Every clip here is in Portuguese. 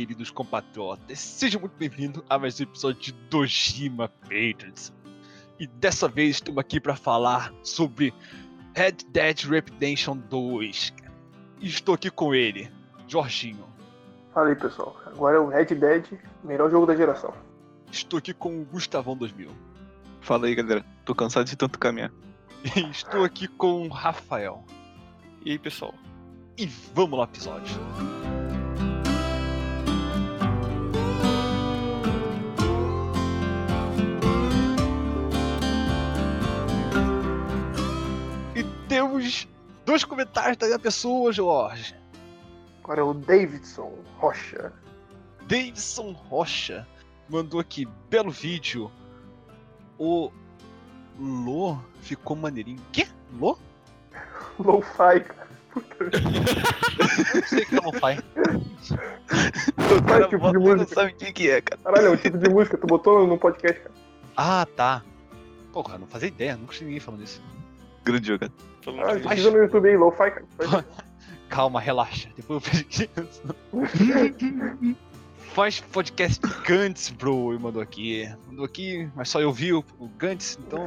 queridos compatriotas. Seja muito bem-vindo a mais um episódio de Dojima Patriots. E dessa vez estamos aqui para falar sobre Red Dead Redemption 2. E estou aqui com ele, Jorginho. Fala aí, pessoal. Agora é o Red Dead, melhor jogo da geração. Estou aqui com o Gustavão 2000. Fala aí, galera. Tô cansado de tanto caminhar. E estou aqui com o Rafael. E aí, pessoal? E vamos lá, episódio. Temos dois comentários da pessoa, Jorge. Agora é o Davidson Rocha. Davidson Rocha mandou aqui, belo vídeo. O Lô ficou maneirinho. Quê? Lô? Lo-Fi, cara. Não sei o que é Lo-Fi. O cara tipo bota de não música. sabe o que, que é, cara. Caralho, é um tipo de música. Tu botou no podcast, cara. Ah, tá. Porra, não fazia ideia, nunca tinha ninguém falando isso. Grande jogada. Ah, pesquisa no YouTube aí, Lo-Fi, Calma, relaxa. Depois eu pesquiso. Faz podcast de Gantz, bro. Ele mandou aqui. Mandou aqui, mas só eu vi o, o Gantz, então.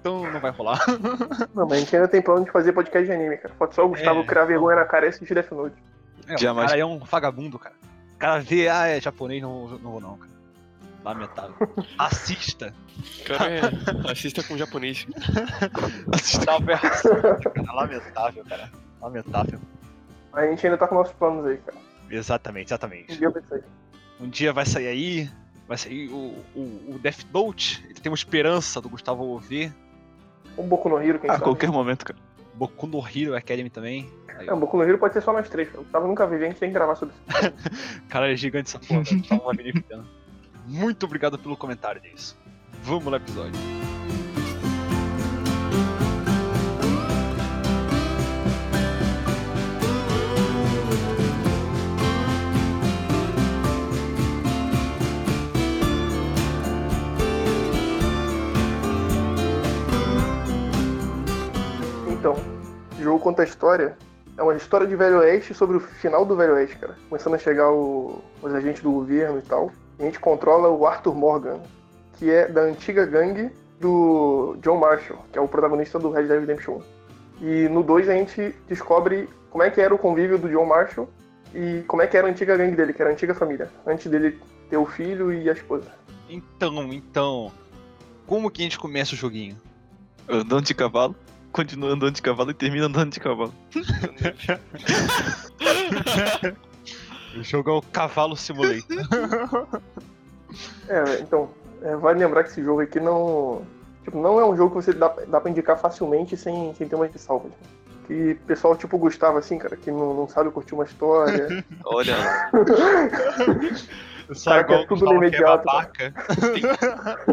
Então não vai rolar. Não, mas a gente ainda tem plano de fazer podcast de anime, cara. Pode só o Gustavo É. criar vergonha na cara e assistir Death Note. É, o cara é um vagabundo, cara. O cara vê, ah, é japonês, não, não vou não, cara. Lamentável. Assista. Cara, é, assista com japonês. Lamentável, cara. Lamentável, cara. Lamentável. Mas a gente ainda tá com nossos planos aí, cara. Exatamente, Um exatamente. dia vai sair. Um dia vai sair aí, vai sair o, o, o Death Note. Ele tem uma esperança do Gustavo ver. Um Boku no Hero, quem A sabe. qualquer momento, cara. Boku no Hero Academy também. Aí, É, um Boku no Hero pode ser só nós três, cara. O Gustavo nunca viu, a gente tem que gravar sobre isso. Cara, é gigante essa porra. Tá uma mini pena. Muito obrigado pelo comentário disso. Vamos lá, episódio. Então, o jogo conta a história. É uma história de Velho Oeste sobre o final do Velho Oeste, cara. Começando a chegar o- os agentes do governo e tal. A gente controla o Arthur Morgan, que é da antiga gangue do John Marshall, que é o protagonista do Red Dead Redemption 1. E no 2 a gente descobre como é que era o convívio do John Marshall e como é que era a antiga gangue dele, que era a antiga família, antes dele ter o filho e a esposa. Então, então. Como que a gente começa o joguinho? Andando de cavalo, continua andando de cavalo e termina andando de cavalo. O jogo é o Cavalo Simulator. É, então, é, vale lembrar que esse jogo aqui não. Tipo, não é um jogo que você dá, dá pra indicar facilmente sem, sem ter uma ressalva. Que pessoal tipo o Gustavo, assim, cara, que não, não sabe curtir uma história. Olha, Só Cara, que é tudo no que é imediato, babaca.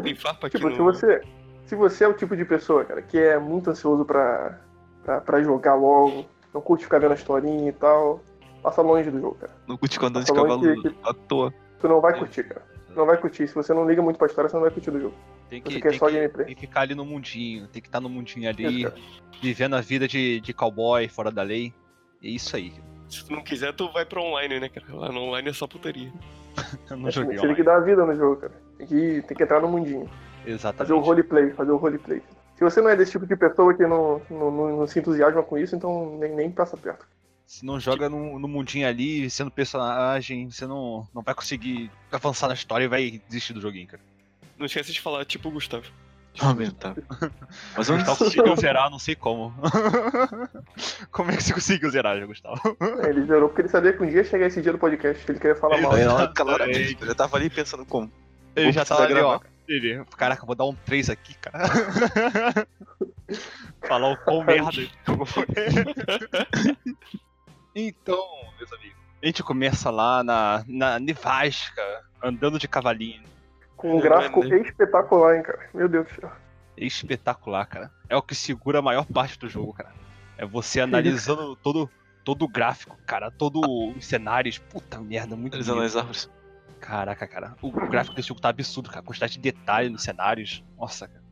Tem farpa aqui tipo, no... se você. Se você é o tipo de pessoa, cara, que é muito ansioso pra, pra, pra jogar logo, não curte ficar vendo a historinha e tal, passa longe do jogo, cara. não curte com andando de Tá cavalo que- à toa. Tu não vai curtir, cara. Tu não vai curtir. Se você não liga muito pra história, você não vai curtir do jogo. Tem Você que, quer tem, só que, gameplay. tem que ficar ali no mundinho. Tem que estar no mundinho ali, Isso, vivendo a vida de, de cowboy fora da lei. É isso aí. Se tu não quiser, tu vai pra online, né, cara? Lá no online é só putaria. Eu não Você joguei tem que dar a vida no jogo, cara. Tem que, tem que entrar no mundinho. Fazer o Exatamente. roleplay, fazer o roleplay. Se você não é desse tipo de pessoa que não, não, não, não se entusiasma com isso, então nem, nem passa perto. Se não joga no, no mundinho ali, sendo personagem, você não, não vai conseguir avançar na história e vai desistir do joguinho, cara. Não esquece de falar, tipo o Gustavo. Lamentável. Mas O Gustavo conseguiu zerar, não sei como. como é que você conseguiu zerar, Gustavo? Ele zerou porque ele sabia que um dia ia chegar esse dia do podcast, que ele queria falar mal. Exatamente. claramente, eu tava ali pensando como. Ele já tava ali, ó. Ele, caraca, vou dar um 3 aqui, cara. Falar o quão merda. Então, meus amigos, a gente começa lá na, na nevasca, andando de cavalinho. Com um gráfico É, espetacular, hein, cara. Meu Deus do céu. Espetacular, cara. É o que segura a maior parte do jogo, cara. É você analisando todo, todo o gráfico, cara, todos os cenários. Puta merda, muito Analisando lindo. as árvores. Caraca, cara. O gráfico desse jogo tá absurdo, cara. A quantidade de detalhe nos cenários. Nossa, cara.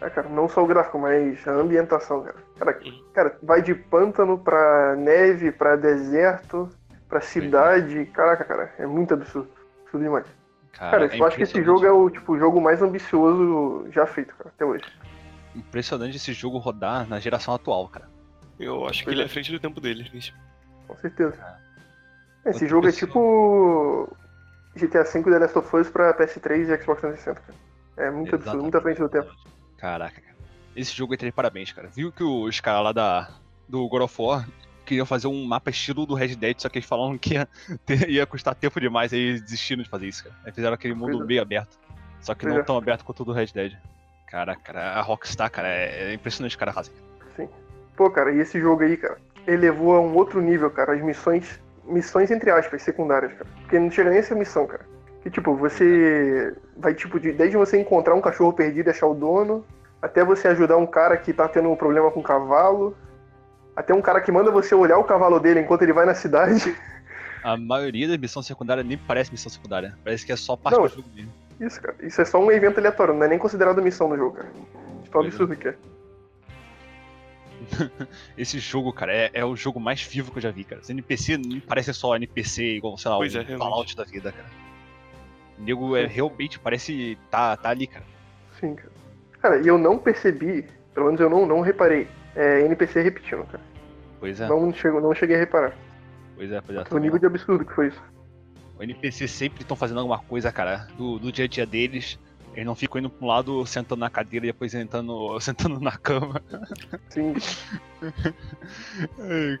É, cara, não só o gráfico, mas a ambientação, cara. Cara, Uhum. cara vai de pântano pra neve, pra deserto, pra cidade. Caraca, cara, é muito absurdo. Absurdo demais. Cara, Cara, é eu acho que esse jogo é o tipo jogo mais ambicioso já feito, cara, até hoje. Impressionante esse jogo rodar na geração atual, cara. Eu acho que Pois ele é é. à frente do tempo dele. bicho. Com certeza. Esse Outra jogo é tipo GTA V The Last of Us pra PS3 e Xbox 360, cara. É muito absurdo, muito à frente do tempo. Caraca, cara. Esse jogo de parabéns, cara. Viu que os caras lá da, do God of War queriam fazer um mapa estilo do Red Dead, só que eles falaram que ia, ter- ia custar tempo demais, aí eles desistiram de fazer isso, cara. Aí fizeram aquele mundo é. meio aberto. Só que não é. tão aberto quanto o do Red Dead. Caraca, cara, a Rockstar, cara, é, é impressionante o cara fazem. Pô, cara, e esse jogo aí, cara, elevou a um outro nível, cara, as missões, missões entre aspas, secundárias, cara. Porque não chega nem a ser missão, cara. Que tipo, você vai tipo, de, desde você encontrar um cachorro perdido e achar o dono, até você ajudar um cara que tá tendo um problema com o cavalo, até um cara que manda você olhar o cavalo dele enquanto ele vai na cidade. A maioria das missões secundárias nem parece missão secundária. Parece que é só parte Não, do jogo mesmo. Isso, cara. Isso é só um evento aleatório, não é nem considerado missão no jogo, cara. Tão Pois é. absurdo que é. Esse jogo, cara, é, é o jogo mais vivo que eu já vi, cara. Os NPC não parecem só NPC igual, sei lá, Pois o é. Fallout da vida, cara. O nego é, realmente parece tá, tá ali, cara. Sim, cara. Cara, e eu não percebi, pelo menos eu não, não reparei, é, NPC repetindo, cara. Pois é, Não, chego, não cheguei a reparar. pois é, pois é. O nível de absurdo que foi isso. O NPC sempre estão fazendo alguma coisa, cara, do, do dia a dia deles. Eles não ficam indo pra um lado, sentando na cadeira e depois sentando, sentando na cama. Sim,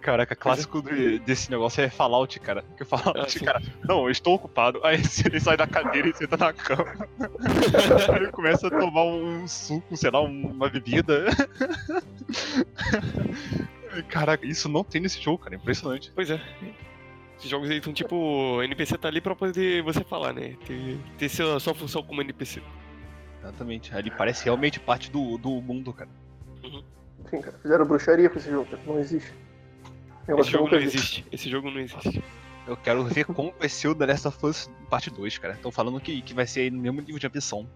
Caraca, clássico de- desse negócio é Fallout, cara. Que Fallout, Ah, sim. cara, não, eu estou ocupado. Aí ele sai da cadeira e senta na cama. Aí ele começa a tomar um suco, sei lá, uma bebida. Caraca, isso não tem nesse jogo, cara. Impressionante. Pois é. Esses jogos aí são tipo. O NPC tá ali pra poder você falar, né? Ter, ter sua, sua função como NPC. Exatamente. Ele parece realmente parte do, do mundo, cara. sim, cara. Fizeram bruxaria com esse jogo, cara. Não existe. Esse Negócio que eu jogo não vi. existe. Esse jogo não existe. Eu quero ver como vai ser o The Last of Us parte 2, cara. Estão falando que, que vai ser aí no mesmo nível de ambição.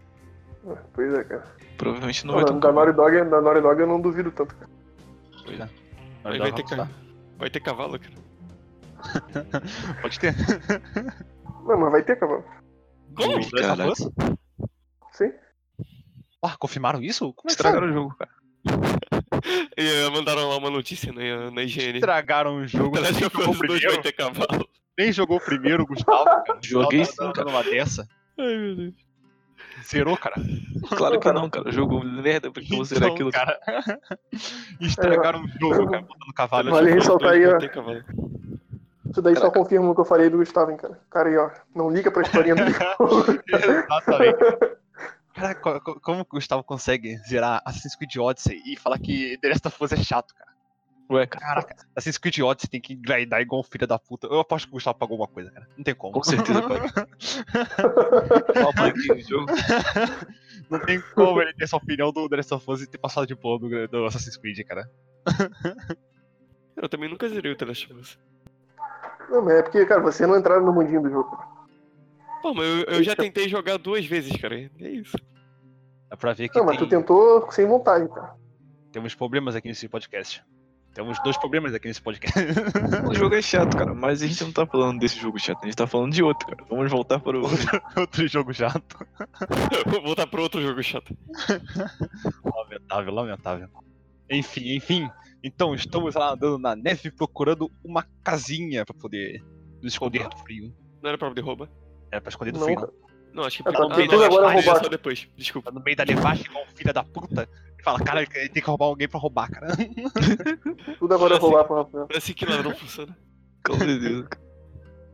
Ah, Pois é, cara. Provavelmente não Não, vai ter da. Naughty Dog, da Naughty Dog eu não duvido tanto, cara. Pois é. Aí vai ter, ca... vai ter cavalo, cara. Pode ter. Não, mas vai ter cavalo. Como? Sim. Ah, confirmaram isso? Como é Estragaram o jogo, cara. E eh, mandaram lá uma notícia né, na IGN. Estragaram o jogo. Nem jogou, Us 2 primeiro, vai ter cavalo. nem jogou primeiro, Gustavo, cara. Joguei Gustavo sim, tá cara. dando uma dessa. Ai, meu Deus. Zerou, cara. Claro que não, cara. Jogo merda, porque você era Então, aquilo. cara. Estragaram o jogo, cara, botando cavalo. Vale ressaltar 2 aí, ó. Isso daí só confirma o que eu falei do Gustavo, hein, cara. Cara aí, ó. Não liga pra historinha do jogo. Exatamente. Cara, co- co- como que o Gustavo consegue zerar Assassin's Creed Odyssey e falar que The Last of Us é chato, cara? Ué, cara. Caraca, Assassin's Creed Odyssey tem que grindar igual um filho da puta. Eu aposto que o Gustavo pagou alguma coisa, cara. Não tem como. Com certeza, jogo? Não tem como ele ter essa opinião do The Last of Us e ter passado de boa do, do Assassin's Creed, cara. Eu também nunca zerei o The Last of Us. Não, mas é porque, cara, você não entraram no mundinho do jogo. Pô, mas eu, eu já tentei jogar duas vezes, cara. É isso. Dá pra ver que Não, mas tem, tu tentou sem vontade, cara. temos problemas aqui nesse podcast. Temos dois problemas aqui nesse podcast. O jogo é chato, cara. Mas a gente não tá falando desse jogo chato. A gente tá falando de outro, cara. Vamos voltar para o. Outro jogo chato. Vou voltar pro outro jogo chato. Lamentável, lamentável. Enfim, enfim. Então, estamos lá andando na neve procurando uma casinha pra poder nos esconder do frio. Não era pra roubar? Era pra esconder do Não. Não, acho que Ah, tá, não, agora acho que roubar. só depois. Desculpa. Tá no meio da nevasca igual um filho da puta. E fala, cara, ele tem que roubar alguém pra roubar, cara. Tudo agora é Assim. rolar pro Rafael. Assim que ladrão funciona. Com certeza.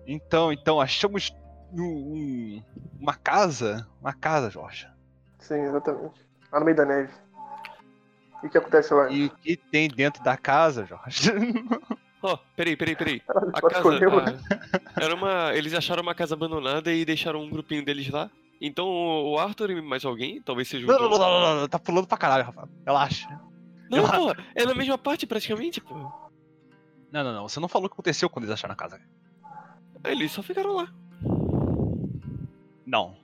Então, então, achamos um- um- uma casa. Uma casa, Jorge. Sim, exatamente. Lá no meio da neve. E o que acontece lá? E o que tem dentro da casa, Jorge? Ó, peraí, peraí, peraí. Caralho, A casa. escolheu, a- Era uma. Eles acharam uma casa abandonada e deixaram um grupinho deles lá. Então o Arthur e mais alguém, talvez seja o. Não, não, não, não, não, não, tá pulando pra caralho, Rafa. Relaxa. Não, pô, é na mesma parte praticamente, pô. Não, não, não. Você não falou o que aconteceu quando eles acharam a casa. Eles só ficaram lá. Não.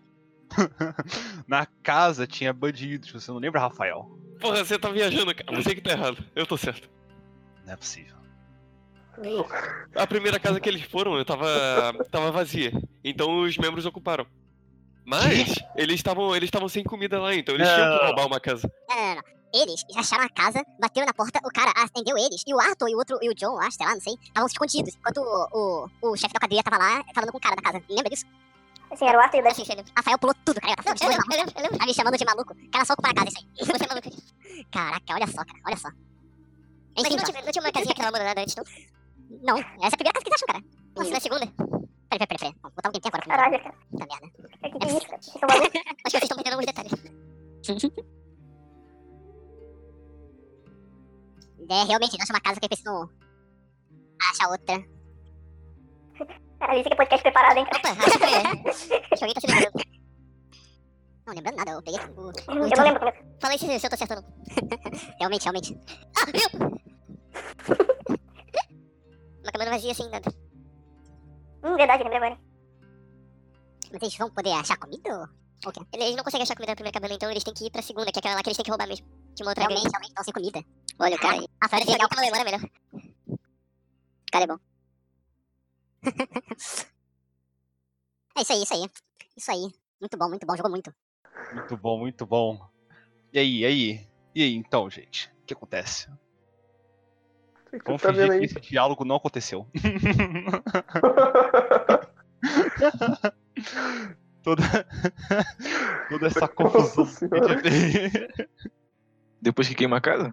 Na casa tinha bandidos, você não lembra, Rafael? Porra, você tá viajando, cara. Você que tá errado. Eu tô certo. Não é possível. A primeira casa que eles foram, eu tava, tava vazia. Então os membros ocuparam. Mas eles estavam eles estavam sem comida lá, então eles tinham que Não. roubar uma casa. Não, não, não. Eles acharam a casa, bateram na porta, o cara atendeu eles. E o Arthur e o outro, e o John, acho, sei lá, não sei, estavam escondidos. Enquanto o, o, o chefe da quadrilha tava lá falando com o cara da casa. Lembra disso? Sim, era o Arthur e o sim, Rafael pulou tudo, cara. Tá me chamando de maluco. Tá me chamando de maluco. O cara só ocupar a casa, isso aí. Você é maluco. Caraca, olha só, cara, olha só. Mas Enfim, não John. tinha, não tinha uma casinha que tava abandonada antes, não? Não, essa é a primeira casa que eles acham, cara. Nossa, na segunda? Peraí, peraí, peraí. Vamos botar um tempinho agora. Caralho, cara. Puta merda. O que é isso, cara? É. Acho que vocês estão perdendo alguns detalhes. É, realmente, nós uma casa que precisam achar outra. Caralho, isso aqui é podcast preparado, hein? Opa, acho que, acho que alguém tá se lembrando. Não, lembrando nada, eu peguei o... Eu não lembro como é. Fala aí se, se eu tô acertando. realmente, realmente. Ah, viu? Uma cabana vazia assim, nada. Hum, verdade, lembrei agora. Mas eles vão poder achar comida? ou- Eles não conseguem achar comida na primeira cabana, então eles têm que ir pra segunda, que é aquela lá que eles têm que roubar mesmo. De uma outra Realmente, realmente, estão sem comida. Olha, o cara aí. Ah, Parece parece legal legal. que uma memória melhor. O cara é bom. É isso aí, isso aí. Isso aí. Muito bom, muito bom, jogou muito. Muito bom, muito bom. E aí, e aí? E aí, então, gente? O que acontece? Que Vamos tá fingir vendo que esse diálogo não aconteceu. toda, toda essa confusão. Nossa que a gente tem. Depois que queima a casa?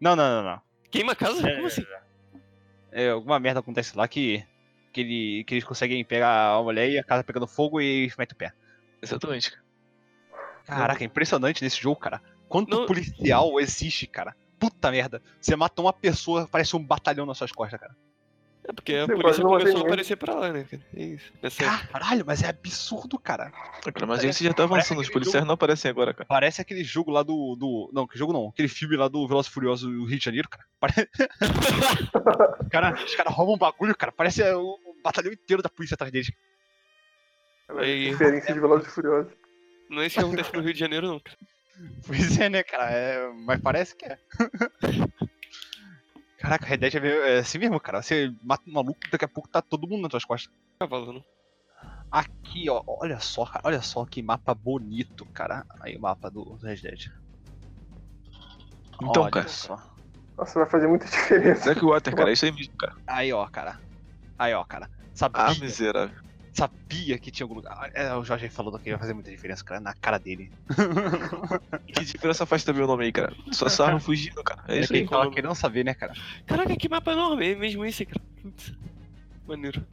Não, não, não, não. Queima a casa? É, Como assim? É, alguma merda acontece lá que, que, ele, que eles conseguem pegar a mulher e a casa pegando fogo e metem o pé. Exatamente. cara. Caraca, é impressionante nesse jogo, cara. Quanto Não- policial existe, cara. Puta merda. Você matou uma pessoa, parece um batalhão nas suas costas, cara. É porque a polícia começou a aparecer pra lá, né, cara? É isso. Caralho, mas é absurdo, cara. Ah, cara, mas aí você já tá avançando, os policiais jogo- não aparecem agora, cara. Parece aquele jogo lá do. do não, que jogo não. Aquele filme lá do Velozes e Furioso do Rio de Janeiro, cara. Pare... cara os caras roubam um bagulho, cara. Parece é, o o batalhão inteiro da polícia atrás deles. Aí. Referência de Velozes e Furiosos. Não é isso que acontece no Rio de Janeiro, não, cara. Pois é, né, cara? É, mas parece que é. Caraca, Red Dead é, é assim mesmo, cara. Você mata um maluco, daqui a pouco tá todo mundo nas suas costas. Cavalo, não. Aqui, ó, olha só, cara, olha só que mapa bonito, cara. Aí o mapa do, do Red Dead. Então, olha cara. Só. Nossa, vai fazer muita diferença. Blackwater, cara, é isso aí mesmo, cara. Aí, ó, cara. Aí, ó, cara. Sabia, Ah, miserável. Sabia que tinha algum lugar. É, o Jorge falou que ia fazer muita diferença, cara, na cara dele. Que diferença faz também o nome aí, cara? Só sarro fugindo, cara. É isso quem aí. tava querendo saber, né, cara? Caraca, que mapa enorme. É mesmo esse, cara. Putz. Maneiro.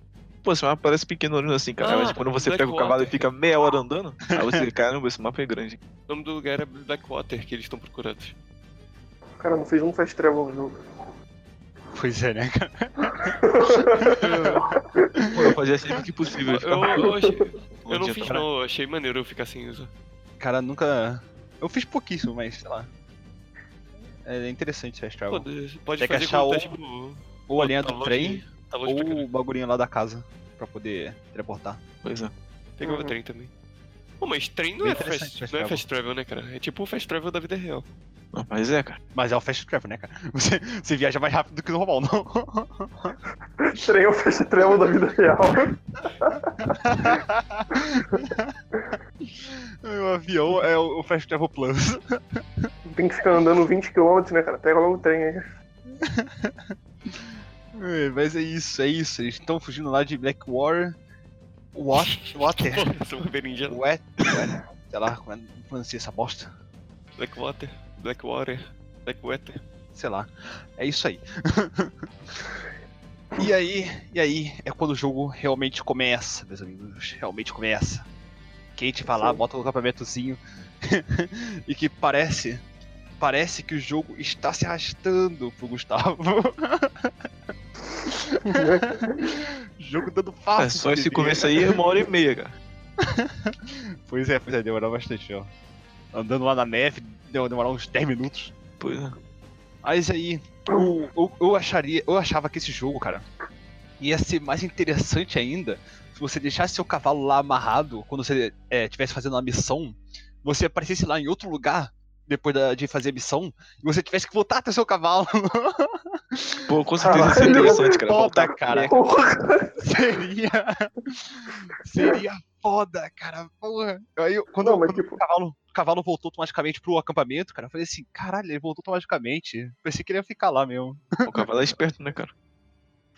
Pô, esse mapa parece pequeno assim, cara. Ah, mas quando você pega o cavalo e fica meia hora andando, aí você, caramba, esse mapa é grande. O nome do lugar é Blackwater, que eles estão procurando. O cara não fez um fast travel no jogo. Pois é, né, cara? Pô, eu fazia sempre que possível. Eu, eu, achei- eu não fiz, não. Eu achei maneiro eu ficar sem usar. Cara, nunca. Eu fiz pouquíssimo, mas sei lá. É interessante esse fast Pô, travel. pode Tem que fazer achar ou- tá, tipo. Ou a linha tá do longe- trem, Tá ou o bagulhinho lá da casa. Pra poder teleportar. Pois é. Pegar o Uhum. trem também. Pô, mas trem não Bem é, fast, fast não é fast travel, né, cara? É tipo o fast travel da vida real. Não, mas é, cara. Mas é o fast travel, né, cara? Você, você viaja mais rápido do que no normal, não. Trem é o fast travel da vida real. o avião é o o Fast Travel Plus. Tem que ficar andando 20km, né, cara? Pega logo o trem aí. É, Mas é isso, é isso. Eles estão fugindo lá de Blackwater. What? Water. Wet. Wet. Sei lá como é que pronuncia essa bosta. Blackwater. Blackwater. Blackwater. Sei lá. É isso aí. e aí, e aí é quando o jogo realmente começa, meus amigos. Realmente começa. Kate vai lá, bota o acampamentozinho. e que parece. Parece que o jogo está se arrastando pro Gustavo. jogo dando passo. É, só esse começo aí é uma hora e meia, cara. Pois é, pois é, demorou bastante, ó. Andando lá na neve, deu demorar uns 10 minutos. Pois é. Mas aí, eu, eu, eu acharia, eu achava que esse jogo, cara, ia ser mais interessante ainda se você deixasse seu cavalo lá amarrado quando você estivesse fazendo uma missão, você aparecesse lá em outro lugar depois da- de fazer a missão, e você tivesse que voltar até o seu cavalo. Pô, com certeza isso é Caralho. interessante, cara. Foda, Voltar- cara. Porra! Seria. Seria foda, cara. Porra. Aí, quando, Não, mas quando tipo- o, cavalo, o cavalo voltou automaticamente pro acampamento, cara, eu falei assim: caralho, ele voltou automaticamente. Pensei que ele ia ficar lá mesmo. O cavalo é esperto, né, cara?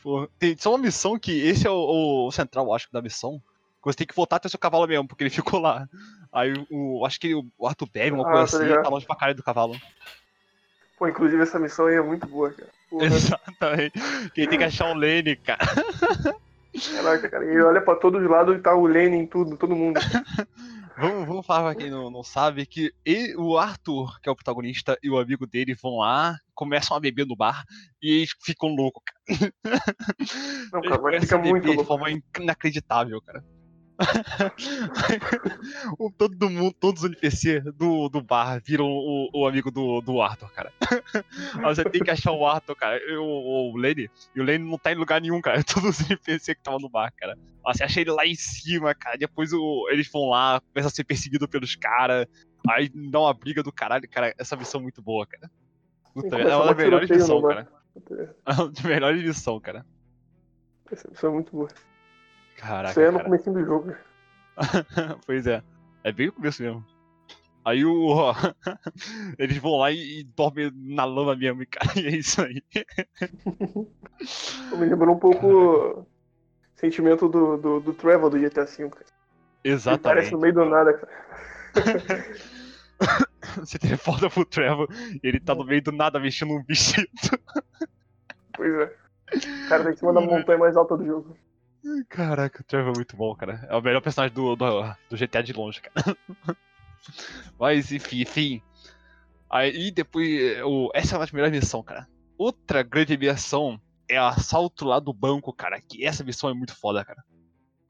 Porra. Tem só uma missão que esse é o, o central, eu acho, da missão. Que você tem que voltar até o seu cavalo mesmo, porque ele ficou lá. Aí o. Acho que o Arthur bebe uma Ah, coisa tá assim, ligado. tá longe pra caralho do cavalo. Pô, inclusive essa missão aí é muito boa, cara. Porra, Exatamente. Quem tem que achar o Lene, cara. caraca, cara. E olha pra todos os lados e tá o Lenin tudo, todo mundo. Vamos, vamos falar pra quem não, não sabe que ele- o Arthur, que é o protagonista, e o amigo dele vão lá, começam a beber no bar e eles ficam loucos, cara. Não, cara, beber muito de louco. forma inacreditável, cara. o, todo mundo, todos os NPC do, do bar viram o, o amigo do, do Arthur, cara. Aí você tem que achar o Arthur, cara. O, o Lenny. E o Lenny não tá em lugar nenhum, cara. Todos os NPC que estavam no bar, cara. Aí Você acha ele lá em cima, cara. Depois o- eles vão lá, começam a ser perseguidos pelos caras. Aí dá uma briga do caralho, cara. Essa missão é muito boa, cara. Puta, começa é uma das melhores missões, cara. É uma das melhores missões, cara. Essa missão é muito boa. Caraca. Isso aí é no comecinho do jogo. pois é. É bem o começo mesmo. Aí o. Eles vão lá e, e dormem na lama mesmo, cara. E é isso aí. Me lembrou um pouco o sentimento do, do, do Trevor do GTA V, cara. Ele aparece Exatamente. no meio do nada, cara. Você teleporta pro Trevor e ele tá no meio do nada mexendo um vestido. Pois é. O cara tá em cima da montanha mais alta do jogo. Caraca, o Trevor é muito bom, cara. É o melhor personagem do, do, do GTA de longe, cara. Mas enfim, enfim. Aí depois. O, essa é uma das melhores missões, cara. Outra grande missão é o assalto lá do banco, cara. Que essa missão é muito foda, cara.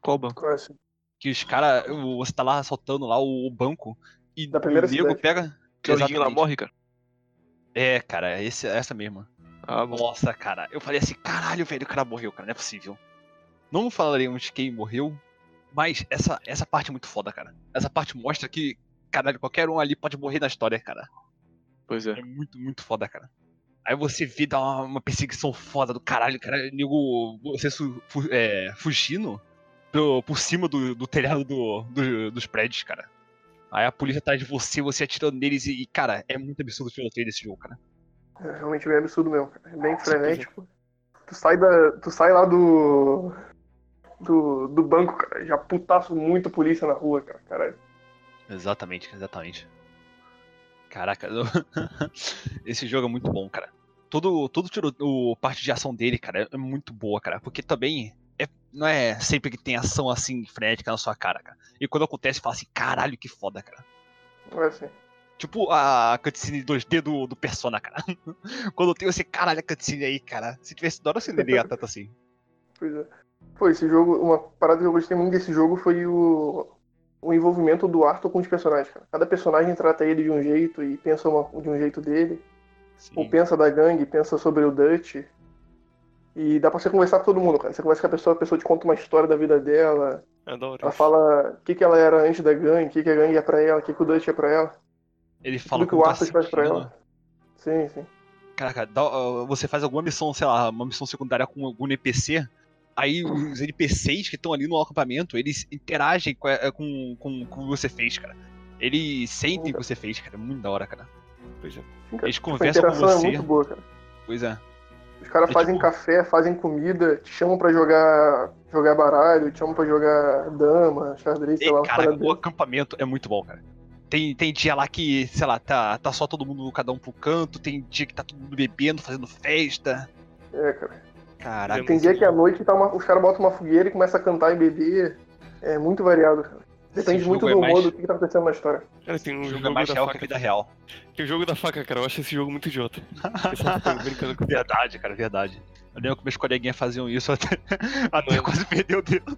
Qual banco? Qual é assim? Que os caras. Você tá lá assaltando lá o, o banco. E Da primeira o nego cidade. pega. Que o lá morre, cara? É, cara, é esse, é essa mesma. Ah. Nossa, cara, eu falei assim, caralho, velho, o cara morreu, cara, não é possível. Não falaremos quem morreu, mas essa, essa parte é muito foda, cara. Essa parte mostra que, caralho, qualquer um ali pode morrer na história, cara. Pois é. É muito, muito foda, cara. Aí você vê dar uma, uma perseguição foda do caralho, cara, nego, você su- fu- é, fugindo pro- por cima do, do telhado do- do- dos prédios, cara. Aí a polícia atrás de você, você atirando neles e, cara, é muito absurdo o tiroteio desse jogo, cara. É realmente bem absurdo mesmo, cara. É bem frenético. Tu sai, da, tu sai lá do, do. do banco, cara. Já putaço muito polícia na rua, cara. Caralho. Exatamente, exatamente. Caraca, eu- esse jogo é muito bom, cara. Todo, todo tiro, o parte de ação dele, cara, é muito boa, cara. Porque também é, não é sempre que tem ação assim frenética na sua cara, cara. E quando acontece, fala assim, caralho, que foda, cara. Não é assim. Tipo a cutscene 2D do, do Persona, cara. quando tem esse caralho a cutscene aí, cara. Se tivesse da hora, você não ia ligar tanto assim. Pois é. Pô, esse jogo, uma parada que eu gostei muito desse jogo foi o, o envolvimento do Arthur com os personagens, cara. Cada personagem trata ele de um jeito e pensa uma- de um jeito dele. Ou Sim. pensa da gangue, pensa sobre o Dutch. E dá pra você conversar com todo mundo, cara. Você conversa com a pessoa, a pessoa te conta uma história da vida dela. Hora. Ela fala o que, que ela era antes da gangue, o que, que a gangue é pra ela, o que, que o Dutch é pra ela. Ele fala Tudo que o Arthur faz pra ela. Sim, sim. Caraca, dá- uh, você faz alguma missão, sei lá, uma missão secundária com algum NPC, aí os NPCs que estão ali no acampamento, eles interagem com, eh, com, com, com o que você fez, cara. Eles sentem o que você fez, cara. É muito da hora, cara. Pois é. Eles Tipo, a conversam com interação é você. muito boa, cara. Pois é. Os caras É fazem tipo- café, fazem comida, te chamam pra jogar, jogar baralho, te chamam pra jogar dama, xadrez, sei E, lá. cara, o acampamento é muito bom, cara. Tem, tem dia lá que, sei lá, tá, tá só todo mundo, cada um pro canto, tem dia que tá todo mundo bebendo, fazendo festa. É, cara. Caraca. Tem dia que à noite tá uma- os caras botam uma fogueira e começam a cantar e beber. É muito variado, cara. Depende muito jogo do é mais- humor do que que tá acontecendo na história. Cara, tem um O jogo, jogo é mais da real que a faca. vida real. Tem o jogo da faca, cara. Eu acho esse jogo muito idiota. Brincando com Verdade, cara, verdade. Eu lembro que meus coleguinhas faziam isso até, até quase perder o dedo.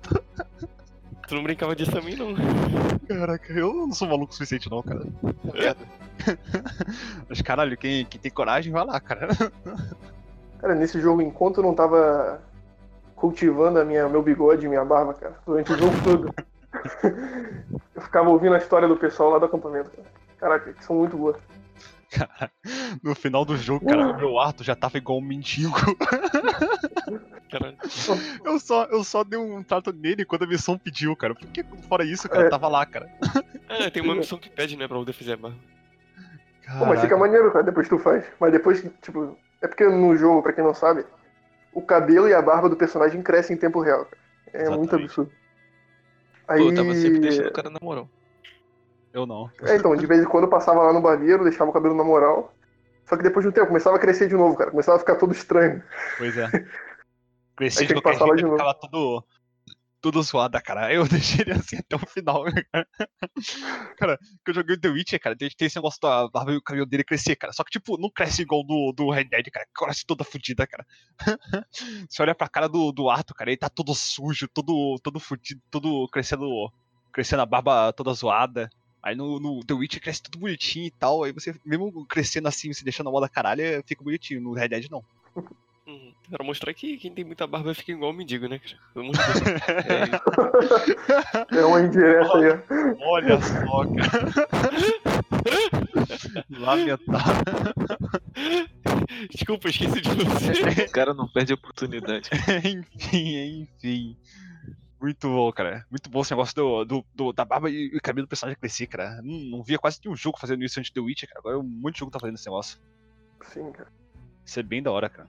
Tu não brincava disso também, não. Caraca, eu não sou maluco o suficiente não, cara. Merda. Mas caralho, quem, quem tem coragem, vai lá, cara. Cara, nesse jogo, enquanto eu não tava cultivando a minha, meu bigode e minha barba, cara, durante o jogo todo, eu ficava ouvindo a história do pessoal lá do acampamento, cara. Caraca, que são muito boas. Cara, no final do jogo, cara, o meu Arthur já tava igual um mendigo. Caralho. Eu só, eu só dei um trato nele quando a missão pediu, cara. Porque fora isso, cara, É. tava lá, cara. Ah, tem uma missão que pede, né, pra poder fazer a barra. Pô, mas fica maneiro, cara, depois tu faz. Mas depois, tipo, é porque no jogo, pra quem não sabe, o cabelo e a barba do personagem crescem em tempo real, cara. É muito Exatamente. absurdo. Aí. Pô, eu tava sempre deixando o cara na moral. Eu não. É, então, de vez em quando eu passava lá no barbeiro, deixava o cabelo na moral. Só que depois de um tempo começava a crescer de novo, cara. Começava a ficar todo estranho. Pois é. Cresci Aí de qualquer jeito, de novo. ficava todo. Tudo zoado, cara. Eu deixei ele assim até o final, cara. Cara, que eu joguei o The Witcher, cara, tem, tem esse negócio da barba e o cabelo dele crescer, cara. Só que, tipo, não cresce igual do, do Red Dead, cara. Cresce toda fudida, cara. Você olha pra cara do, do Arthur, cara, ele tá todo sujo, todo, todo fudido, todo crescendo. Crescendo a barba toda zoada. Aí no, no The Witcher cresce tudo bonitinho e tal. Aí você, mesmo crescendo assim, se deixando a moda caralho, fica bonitinho. No Red Dead não. Hum, pra mostrar que quem tem muita barba fica igual um mendigo, né, cara? É, É uma indireta aí, ó. Olha só, cara. Lamentável. Desculpa, esqueci de você. o cara não perde a oportunidade. enfim, enfim. Muito bom, cara. Muito bom esse negócio do, do, do- da barba e e cabelo do personagem crescer, cara. Não, não via quase nenhum jogo fazendo isso antes do The Witcher, cara. Agora um monte de jogo tá fazendo esse negócio. Sim, cara. Isso é bem da hora, cara.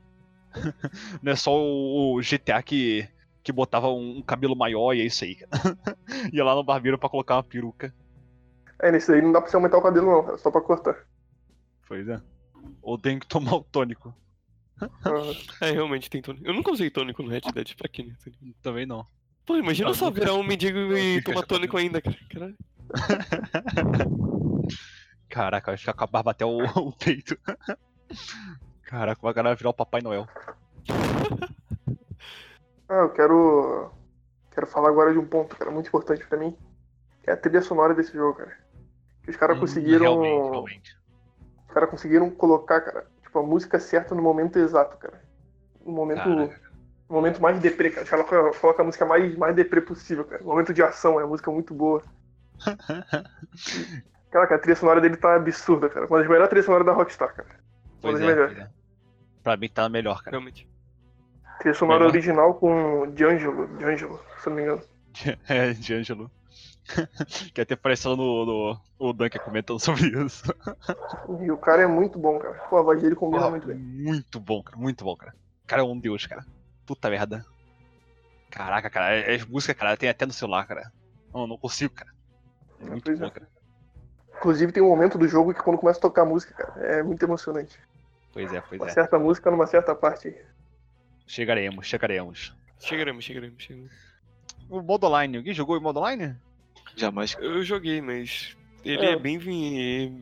Não é só o, GTA que, que botava um, cabelo maior e é isso aí. Ia lá no barbeiro pra colocar uma peruca. É, nesse daí não dá pra você aumentar o cabelo, não, cara. Só pra cortar. Pois é. Ou tem que tomar o tônico. Ah, É, realmente tem tônico. Eu nunca usei tônico no Red Dead, pra quê, né? Também não. Pô, imagina Ah, só virar um mendigo e tomar tônico ainda, cara. Caralho. Caraca, vai ficar com a barba até o, o peito. Caraca, vai galera virar o Papai Noel. Ah, eu quero. Quero falar agora de um ponto, cara, muito importante pra mim. Que é a trilha sonora desse jogo, cara. Que os caras Hum, conseguiram. Realmente, realmente. Os caras conseguiram colocar, cara, tipo, a música certa no momento exato, cara. No momento. Caraca. No momento mais deprê, cara. Os caras colocam colocam a música mais, mais deprê possível, cara. No momento de ação, é uma música muito boa. Caraca, a trilha sonora dele tá absurda, cara. Uma das melhores trilhas sonoras da Rockstar, cara. Pois das é, melhores. é. Pra mim tá melhor, cara. Realmente. Trilha sonora Melhor. original com D'Angelo, D'Angelo, se eu não me engano. É, de Ângelo. que até apareceu no, no o Duncan comentando sobre isso. E o cara é muito bom, cara. Pô, a voz dele combina Porra, muito bem. muito bom, cara. Muito bom, cara. O cara é um deus, cara. Puta merda. Caraca, cara. é- As músicas, cara, tem até no celular, cara. Não, não consigo, cara. É muito Pois bom, é. cara. Inclusive tem um momento do jogo que quando começa a tocar a música, cara, é muito emocionante. Pois é, pois Uma é. certa música numa certa parte. Chegaremos, chegaremos. Chegaremos, chegaremos, chegaremos. O modo online, alguém jogou o modo online? Jamais. Eu joguei, mas ele É. é, bem,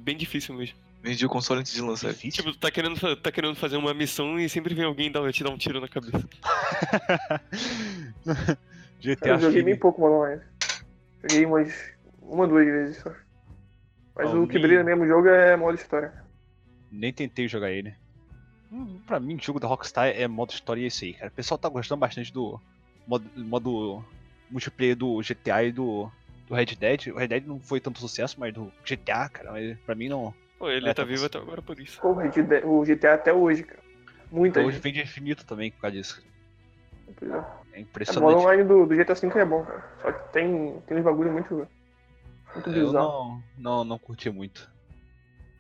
bem difícil mesmo. Vendi o console antes de lançar. Difícil. Tipo, tu tá querendo, tá querendo fazer uma missão e sempre vem alguém dar, te dar um tiro na cabeça. GTA Eu joguei bem pouco Mono Online. Joguei umas uma, duas vezes só. Mas o que brilha mesmo o jogo é modo história. Nem tentei jogar ele. Pra mim, o jogo da Rockstar é modo história e é isso aí, cara. O pessoal tá gostando bastante do modo, modo multiplayer do GTA e do, do Red Dead. O Red Dead não foi tanto sucesso, mas do GTA, cara, mas pra mim não. Pô, ele É, tá tá vivo até agora por isso. Pô, o GTA o GTA até hoje, cara. Muita Hoje gente. vende infinito também por causa disso. É. É É, o modo impressionante. online do, do GTA V é bom, cara. Só que tem, tem uns bagulho muito, muito É, Eu bizarro. não, não, não curti muito.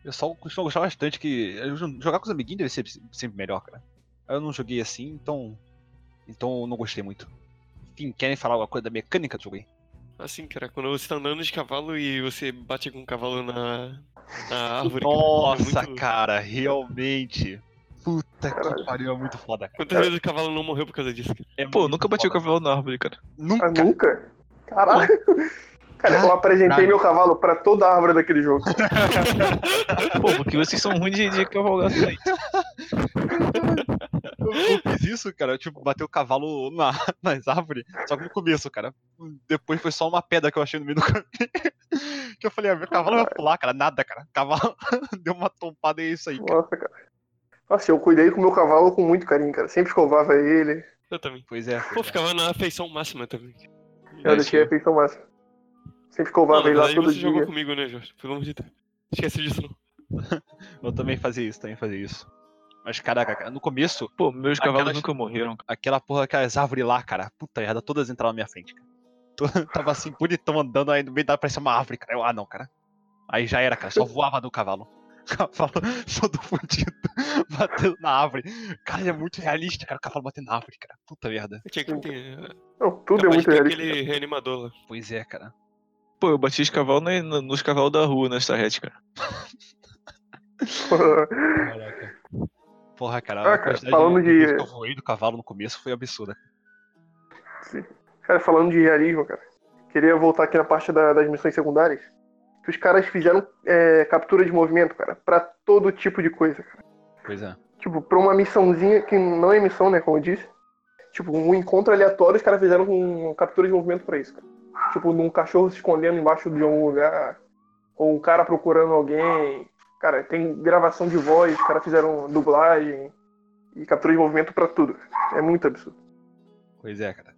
Eu só costumo gostar bastante que. Jogar com os amiguinhos deve ser sempre melhor, cara. Eu não joguei assim, então. Então eu não gostei muito. Enfim, querem falar alguma coisa da mecânica do jogo aí? Assim, cara, quando você tá andando de cavalo e você bate com o cavalo na, na árvore. cara, é Nossa, muito- cara, realmente. Puta que Caralho. pariu, é muito foda, cara. Quantas vezes o cavalo não morreu por causa disso? É Pô, nunca bati o cavalo na árvore, cara. Ah, Nunca. nunca? Caralho. Cara, eu apresentei Caralho. meu cavalo pra toda a árvore daquele jogo. Pô, porque vocês são ruins de, de cavalgar também. Eu, eu fiz isso, cara. Tipo, bater o cavalo na, nas árvores. Só que no começo, cara. Depois foi só uma pedra que eu achei no meio do caminho. Que eu falei, ah, meu cavalo vai pular, cara. Nada, cara. Cavalo deu uma tompada e é isso aí, cara. Nossa, cara. Nossa, eu cuidei com o meu cavalo com muito carinho, cara. Sempre escovava ele. Eu também. Pois é. Pô, é. ficava na afeição máxima também. Eu deixei a feição máxima. Sempre Não, escovava na ele lá todo você jogou dia. comigo, né, Jorge? Pelo amor de Deus. Esquece disso não. Eu também fazia isso, também fazia isso. Mas, caraca, cara, no começo, Pô, meus cavalos Aquelas- nunca morreram. aquela porra, aquelas árvores lá, cara, puta merda, todas entraram na minha frente, cara. Tô- Tava assim, bonitão andando aí no meio da parecia uma árvore, cara. Eu, ah, não, cara. Aí já era, cara, só voava no cavalo. Cavalo todo fudido, batendo na árvore. Cara, é muito realista, cara, o cavalo batendo na árvore, cara. Puta merda. Tinha que ter. Não, tudo é capaz muito de ter realista. aquele reanimador lá. Pois é, cara. Pô, eu bati os cavalos na- na- nos cavalos da rua nessa rede, cara. Caraca. Porra, cara, Ah, cara, falando de- vezes que eu voei do cavalo no começo foi absurda. Cara, falando de realismo, cara, queria voltar aqui na parte da- das missões secundárias. Que os caras fizeram é, captura de movimento, cara, pra todo tipo de coisa, cara. Pois é. Tipo, pra uma missãozinha que não é missão, né, como eu disse. Tipo, um encontro aleatório, os caras fizeram um captura de movimento pra isso, cara. Tipo, num cachorro se escondendo embaixo de algum lugar. Ou um cara procurando alguém. Cara, tem gravação de voz, os caras fizeram dublagem. E captura de movimento pra tudo. É muito absurdo. Pois é, cara.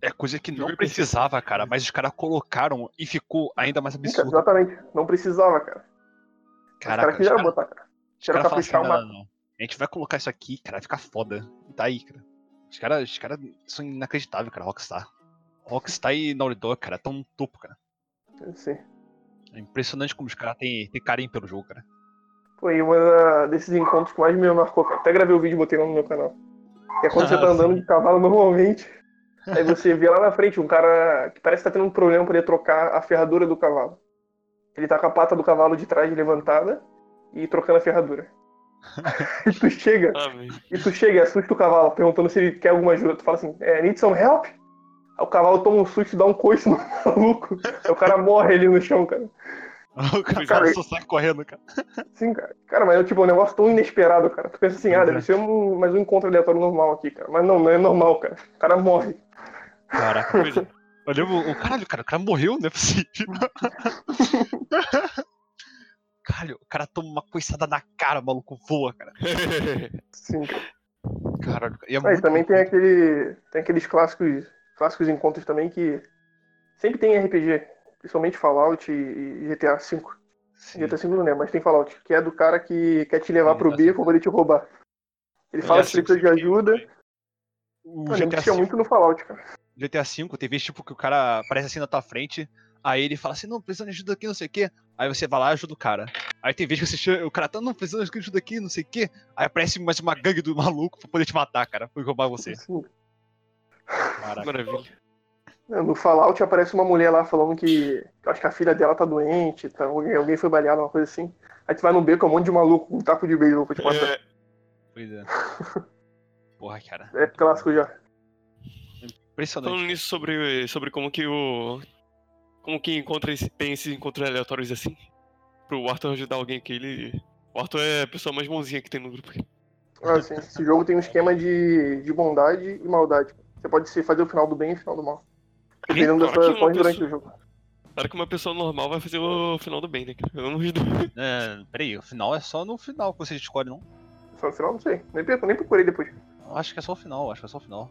É coisa que não precisava, cara, mas os caras colocaram e ficou ainda mais absurdo. Exatamente. Não precisava, cara. os Caraca, caras os quiseram caras botar, cara. Quiseram caras falam assim, caprichar não, uma. não, não. A gente vai colocar isso aqui, cara, vai ficar foda. Tá aí, cara. Os caras os cara são inacreditáveis, cara, Rockstar. Rockstar e Naughty Dog, cara, tão no topo, cara. Sim. É impressionante como os caras têm, têm carinho pelo jogo, cara. Foi um desses encontros que mais me marcou, cara. Até gravei o vídeo e botei lá no meu canal. Que é quando você tá Ah, andando sim. de cavalo normalmente. Aí você vê lá na frente um cara que parece que tá tendo um problema pra ele trocar a ferradura do cavalo. Ele tá com a pata do cavalo de trás levantada e trocando a ferradura. e tu chega, Ah, e tu chega e assusta o cavalo, perguntando se ele quer alguma ajuda. Tu fala assim, é, need some help? Aí o cavalo toma um susto e dá um coice no maluco. Aí o cara morre ali no chão, cara. O cara só sai correndo, cara. Sim, cara. Cara, mas é tipo um negócio tão inesperado, cara. Tu pensa assim, ah, deve é. ser um, mais um encontro aleatório normal aqui, cara. Mas não, não é normal, cara. O cara morre. Caraca. Pois é. Eu lembro, o caralho, cara, o cara morreu, não é possível. Caralho, o cara toma uma coiçada na cara, o maluco voa, cara. Sim, cara. Caralho, e é Aí muito também tem aquele. Tem aqueles clássicos. Clássicos encontros também que. Sempre tem RPG. Principalmente Fallout e- GTA V. Sim. GTA V não é, mas tem Fallout. Que é do cara que quer te levar pro beco pra ele te roubar. Ele fala que precisa de ajuda. O Eu lembro GTA tinha muito no Fallout, cara. GTA V, tem tipo que o cara aparece assim na tua frente, aí ele fala assim, não, precisando de ajuda aqui, não sei o quê. Aí você vai lá e ajuda o cara. Aí tem vezes que você chama, o cara tá, não, precisando de ajuda aqui, não sei o quê. Aí aparece mais uma gangue do maluco pra poder te matar, cara, pra roubar você. Sim. Caraca. Maravilha. No Fallout aparece uma mulher lá falando que. Acho que a filha dela tá doente, tá, alguém, foi baleado, uma coisa assim. Aí tu vai no beco, é um monte de maluco com um taco de beisebol pra te matar. É, Pois é. Porra, cara. É, clássico já. Impressionante. falando nisso sobre, sobre como que o. Como que encontra esse- tem esses encontros aleatórios assim. Pro Arthur ajudar alguém que ele. O Arthur é a pessoa mais bonzinha que tem no grupo. Ah, assim, esse jogo tem um esquema de, de bondade e maldade. Você pode ser, fazer o final do bem e o final do mal. Dependendo uma ações durante pessoa- o jogo. Claro que uma pessoa normal vai fazer o final do bem, né? Eu não. É, peraí, o final é só no final que você escolhe, não? Só no final, não sei. Nem, nem procurei depois. Acho que é só o final, acho que é só o final.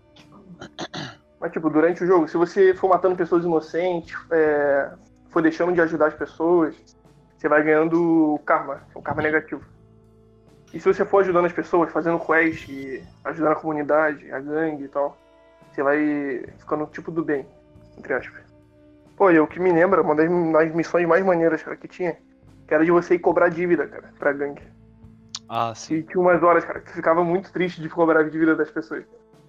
Mas, tipo, durante o jogo, se você for matando pessoas inocentes, é, for deixando de ajudar as pessoas, você vai ganhando karma, é um karma negativo. E se você for ajudando as pessoas, fazendo quest, ajudando a comunidade, a gangue e tal, você vai ficando tipo do bem, entre aspas. Pô, e o que me lembra, uma das, das missões mais maneiras, cara, que tinha, que era de você ir cobrar dívida, cara, pra gangue. Ah, sim. E tinha umas horas, cara, que ficava muito triste de cobrar a dívida das pessoas.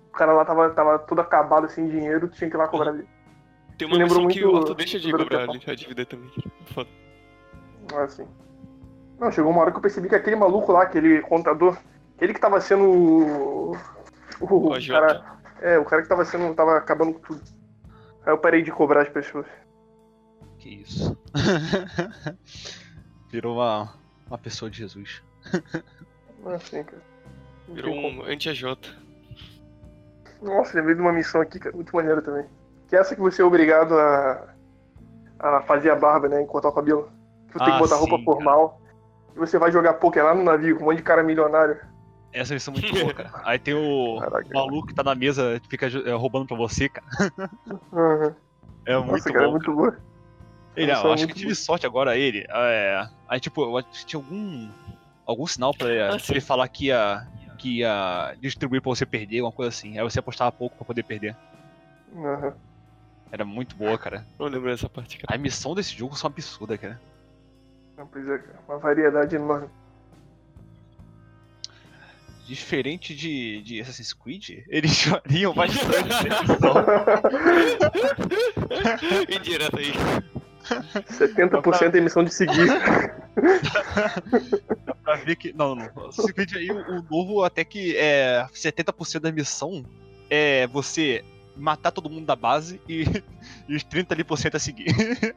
O cara lá tava, tava todo acabado, sem dinheiro, tu tinha que ir lá cobrar dele. Tem Me uma missão que o Arthur deixa de cobrar a dívida também. Foda. Ah, assim. Não, chegou uma hora que eu percebi que aquele maluco lá, aquele contador, ele que tava sendo o. O, O cara. É, o cara que tava sendo. tava acabando com tudo. Aí eu parei de cobrar as pessoas. Que isso. Virou uma, uma pessoa de Jesus. Assim, cara. Não Virou tem um anti-AJ. Nossa, lembrei de uma missão aqui, cara, muito maneira também. Que é essa que você é obrigado a. a fazer a barba, né? E cortar o cabelo. Que você tem Ah, que botar roupa sim, formal. E você vai jogar poker lá no navio com um monte de cara milionário. Essa missão é muito boa, cara. Aí tem o, Caraca. o maluco que tá na mesa, que fica é, roubando pra você, cara. Uhum. É muito Nossa, cara, é bom. muito boa. Ele, eu é acho que muito tive sorte agora, ele. É, aí, tipo, eu acho que tinha algum. algum sinal pra ele, Ah, sim. ele falar que ia. que ia distribuir pra você perder, uma coisa assim. Aí você apostava pouco pra poder perder. Aham. Era muito boa, cara. Não lembro dessa parte, cara. A missão desse jogo são absurda, cara. Não, pois é, cara. Uma variedade enorme. Diferente de, de Assassin's Creed, eles variam bastante. Indireta aí. 70% é emissão de seguir. Dá pra ver que. Não, não. Assassin's Creed aí, o, o novo até que é 70% da missão é você matar todo mundo da base e, e os 30 ali por cento a seguir.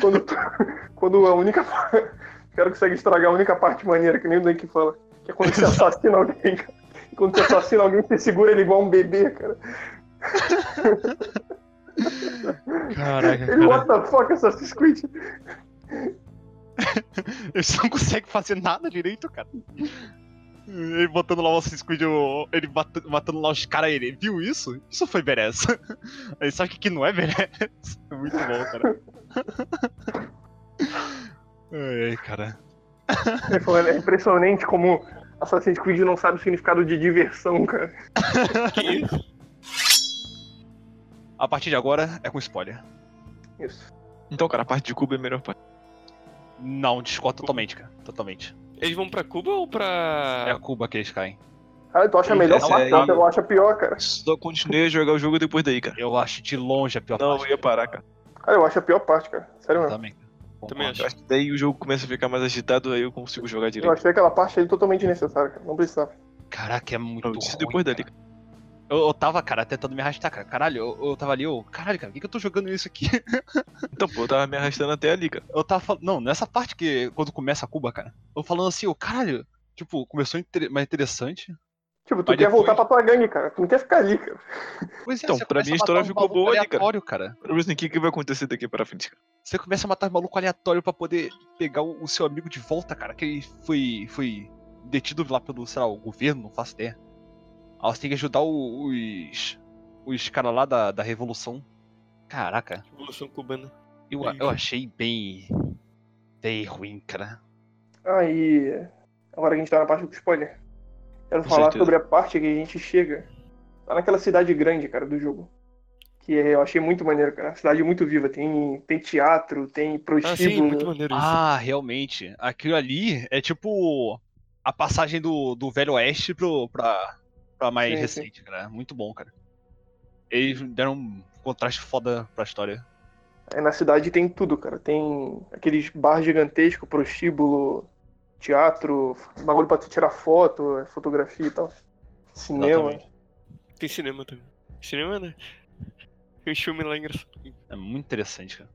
quando, quando a única. O cara consegue estragar a única parte maneira, que nem o Dake fala. Que é quando você assassina alguém, cara. Quando você assassina alguém, você segura ele igual um bebê, cara. Caraca, Ele, what the fuck, Assassin's Creed? Eles não conseguem fazer nada direito, cara. Ele botando lá o Assassin's Creed, ele bat- matando lá os caras, ele viu isso? Isso foi Beres. Ele sabe o que, que não é Beres. Muito bom, cara. Ai, ai, cara. É impressionante como Assassin's Creed não sabe o significado de diversão, cara. Que isso? A partir de agora é com spoiler. Isso. Então, cara, a parte de Cuba é a melhor parte. Não, discordo totalmente, cara. Totalmente. Eles vão pra Cuba ou É pra. a Cuba que eles caem. Cara, tu acha melhor Essa parte? Eu acho pior, cara. Só continuei a jogar o jogo depois daí, cara. Eu acho de longe a pior Não, parte. eu ia parar, cara. Cara, eu acho a pior parte, cara. Sério mesmo. Também. Também. Eu acho que daí o jogo começa a ficar mais agitado, aí eu consigo jogar Eu direito. achei aquela parte ali totalmente necessária, cara. Não precisava. Caraca, é muito isso ruim, depois cara. dali. Eu, eu tava, cara, tentando me arrastar, cara. Caralho, eu, eu tava ali, eu. Caralho, cara, por que, que eu tô jogando isso aqui? Então, pô, eu tava me arrastando até ali, cara. Eu tava falando. Não, nessa parte que. Quando começa a Cuba, cara. Eu falando assim, ô, caralho. Tipo, começou inter- mais interessante. Tipo, tu Mas quer depois- voltar pra tua gangue, cara. Tu não quer ficar ali, cara. Pois é, Então, pra mim a história uns ficou boa ali, cara. aleatório, cara. Pra ver assim, o que, que vai acontecer daqui pra frente, cara. Você começa a matar maluco aleatório pra poder pegar o, o seu amigo de volta, cara. Que ele foi. foi detido lá pelo, sei lá, o governo, não faço ideia. Aí você tem que ajudar o- os. os caras lá da, da Revolução. Caraca, Revolução Cubana? eu, eu achei bem. bem ruim, cara. Aí. Agora que a gente tá na parte do spoiler. Quero Com falar certeza. sobre a parte que a gente chega. Lá naquela cidade grande, cara, do jogo. Que é- eu achei muito maneiro, cara. Cidade muito viva. Tem, tem teatro, tem Ah, sim, prostíbulo. muito maneiro isso. Ah, realmente. Aquilo ali é tipo a passagem do, do Velho Oeste pro, pra, pra mais Sim, sim. recente, cara. Muito bom, cara. Eles deram um contraste foda pra história. Aí na cidade tem tudo, cara. Tem aqueles bar gigantesco, prostíbulo, teatro, bagulho pra tu tirar foto, fotografia e tal. Cinema. Exatamente. Tem cinema também. Cinema, né? Tem uns filmes lá engraçados. É muito interessante, cara.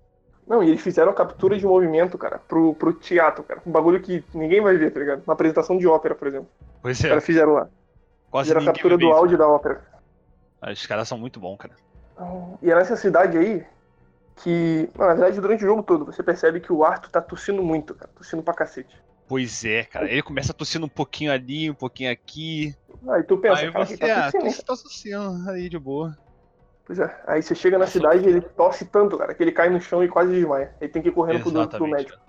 Não, e eles fizeram captura de movimento, cara, pro, pro teatro, cara. Um bagulho que ninguém vai ver, tá ligado? Uma apresentação de ópera, por exemplo. Pois Os é, caras fizeram lá. quase Fizeram a captura do áudio da ópera. Os caras são muito bons, cara. E é nessa cidade aí que, não, na verdade, durante o jogo todo, você percebe que o Arthur tá tossindo muito, cara. Tossindo pra cacete. Pois é, cara. Ele começa tossindo um pouquinho ali, um pouquinho aqui. Aí tu pensa, aí cara, você, tá ah, tossindo, você tá tossindo aí de boa. Pois é. Aí você chega na cidade e ele tosse tanto, cara, que ele cai no chão e quase desmaia. Ele tem que ir correndo pro, pro Exatamente. médico.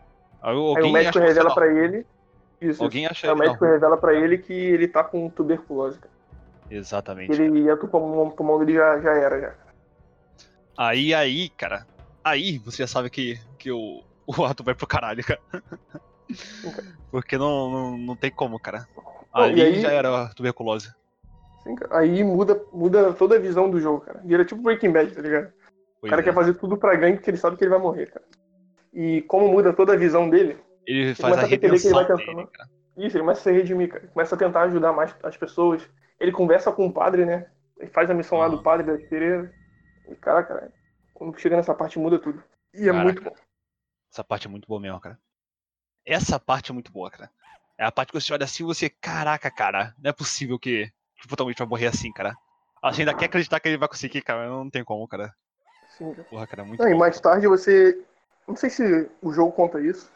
Aí, Aí alguém o médico revela pra não. ele. Isso, Alguém acha Aí o médico rua. revela pra ele que ele tá com tuberculose, cara. Exatamente. Que ele ia pro pulmão, pulmão dele já, já era, já. Aí, aí, cara. Aí você já sabe que, que o, o Arthur vai pro caralho, cara. Porque não, não, não tem como, cara. E aí- já era a tuberculose. Sim, cara. Aí muda, muda toda a visão do jogo, cara. Vira tipo Breaking Bad, tá ligado? O Pois cara é. quer fazer tudo pra gangue porque ele sabe que ele vai morrer, cara. E como muda toda a visão dele, Ele faz começa a que ele vai dele, tentando- cara. isso, ele começa a se redimir, cara. Começa a tentar ajudar mais as pessoas. Ele conversa com o padre, né? Ele faz a missão lá do padre da Pereira. E, caraca, cara, quando chega nessa parte muda tudo. E é Caraca. muito bom. Essa parte é muito boa mesmo, cara. Essa parte é muito boa, cara. É a parte que você olha assim e você, caraca, cara, não é possível que que o protagonista vai morrer assim, cara. A gente ainda quer acreditar que ele vai conseguir, cara, não tem como, cara. Sim, cara. Porra, cara, é muito Não, e mais tarde você. Não sei se o jogo conta isso,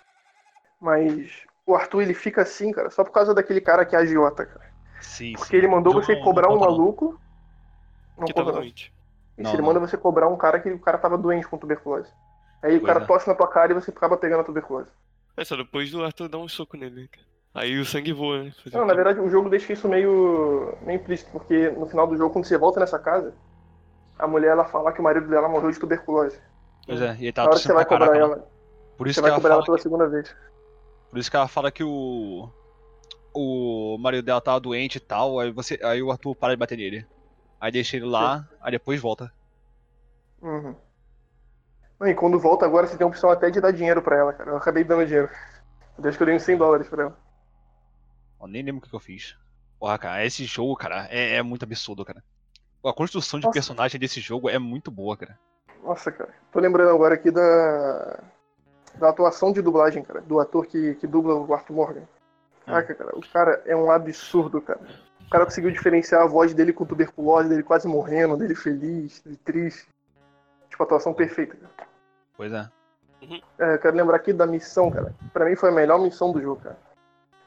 mas o Arthur ele fica assim, cara, só por causa daquele cara que é agiota, cara. Sim, Porque sim. ele mandou Não- você não cobrar um não. maluco. Não Que conta não. doente. Isso, Não, ele não. manda você cobrar um cara que o cara tava doente com tuberculose. Aí o Pois cara é. tosse na tua cara e você acaba pegando a tuberculose. É só depois do Arthur dar um soco nele, né, cara? Aí o sangue voa, né? Não, na verdade o jogo deixa isso meio, meio implícito, porque no final do jogo, quando você volta nessa casa, a mulher ela fala que o marido dela morreu de tuberculose. Pois é, e ele Na tá hora que você vai cobrar né? ela, Por isso você que vai ela cobrar ela pela segunda vez. Por isso que ela fala que o. O marido dela tava doente e tal, aí, você, aí o Arthur para de bater nele. Aí deixa ele lá, aí depois volta. Uhum. Não, e quando volta agora, você tem a opção até de dar dinheiro pra ela, cara. Eu acabei dando dinheiro. Eu acho que eu dei uns 100 dólares pra ela. Eu nem lembro o que, eu fiz. Porra, cara, esse jogo, cara, é, é muito absurdo, cara. A construção de Nossa. personagem desse jogo é muito boa, cara. Nossa, cara. Tô lembrando agora aqui da. Da atuação de dublagem, cara. Do ator que, que dubla o Arthur Morgan. Caraca, cara. O cara é um absurdo, cara. O cara conseguiu diferenciar a voz dele com tuberculose, dele quase morrendo, dele feliz, dele triste. Tipo, atuação perfeita, cara. Pois é. É, eu quero lembrar aqui da missão, cara. Pra mim foi a melhor missão do jogo, cara.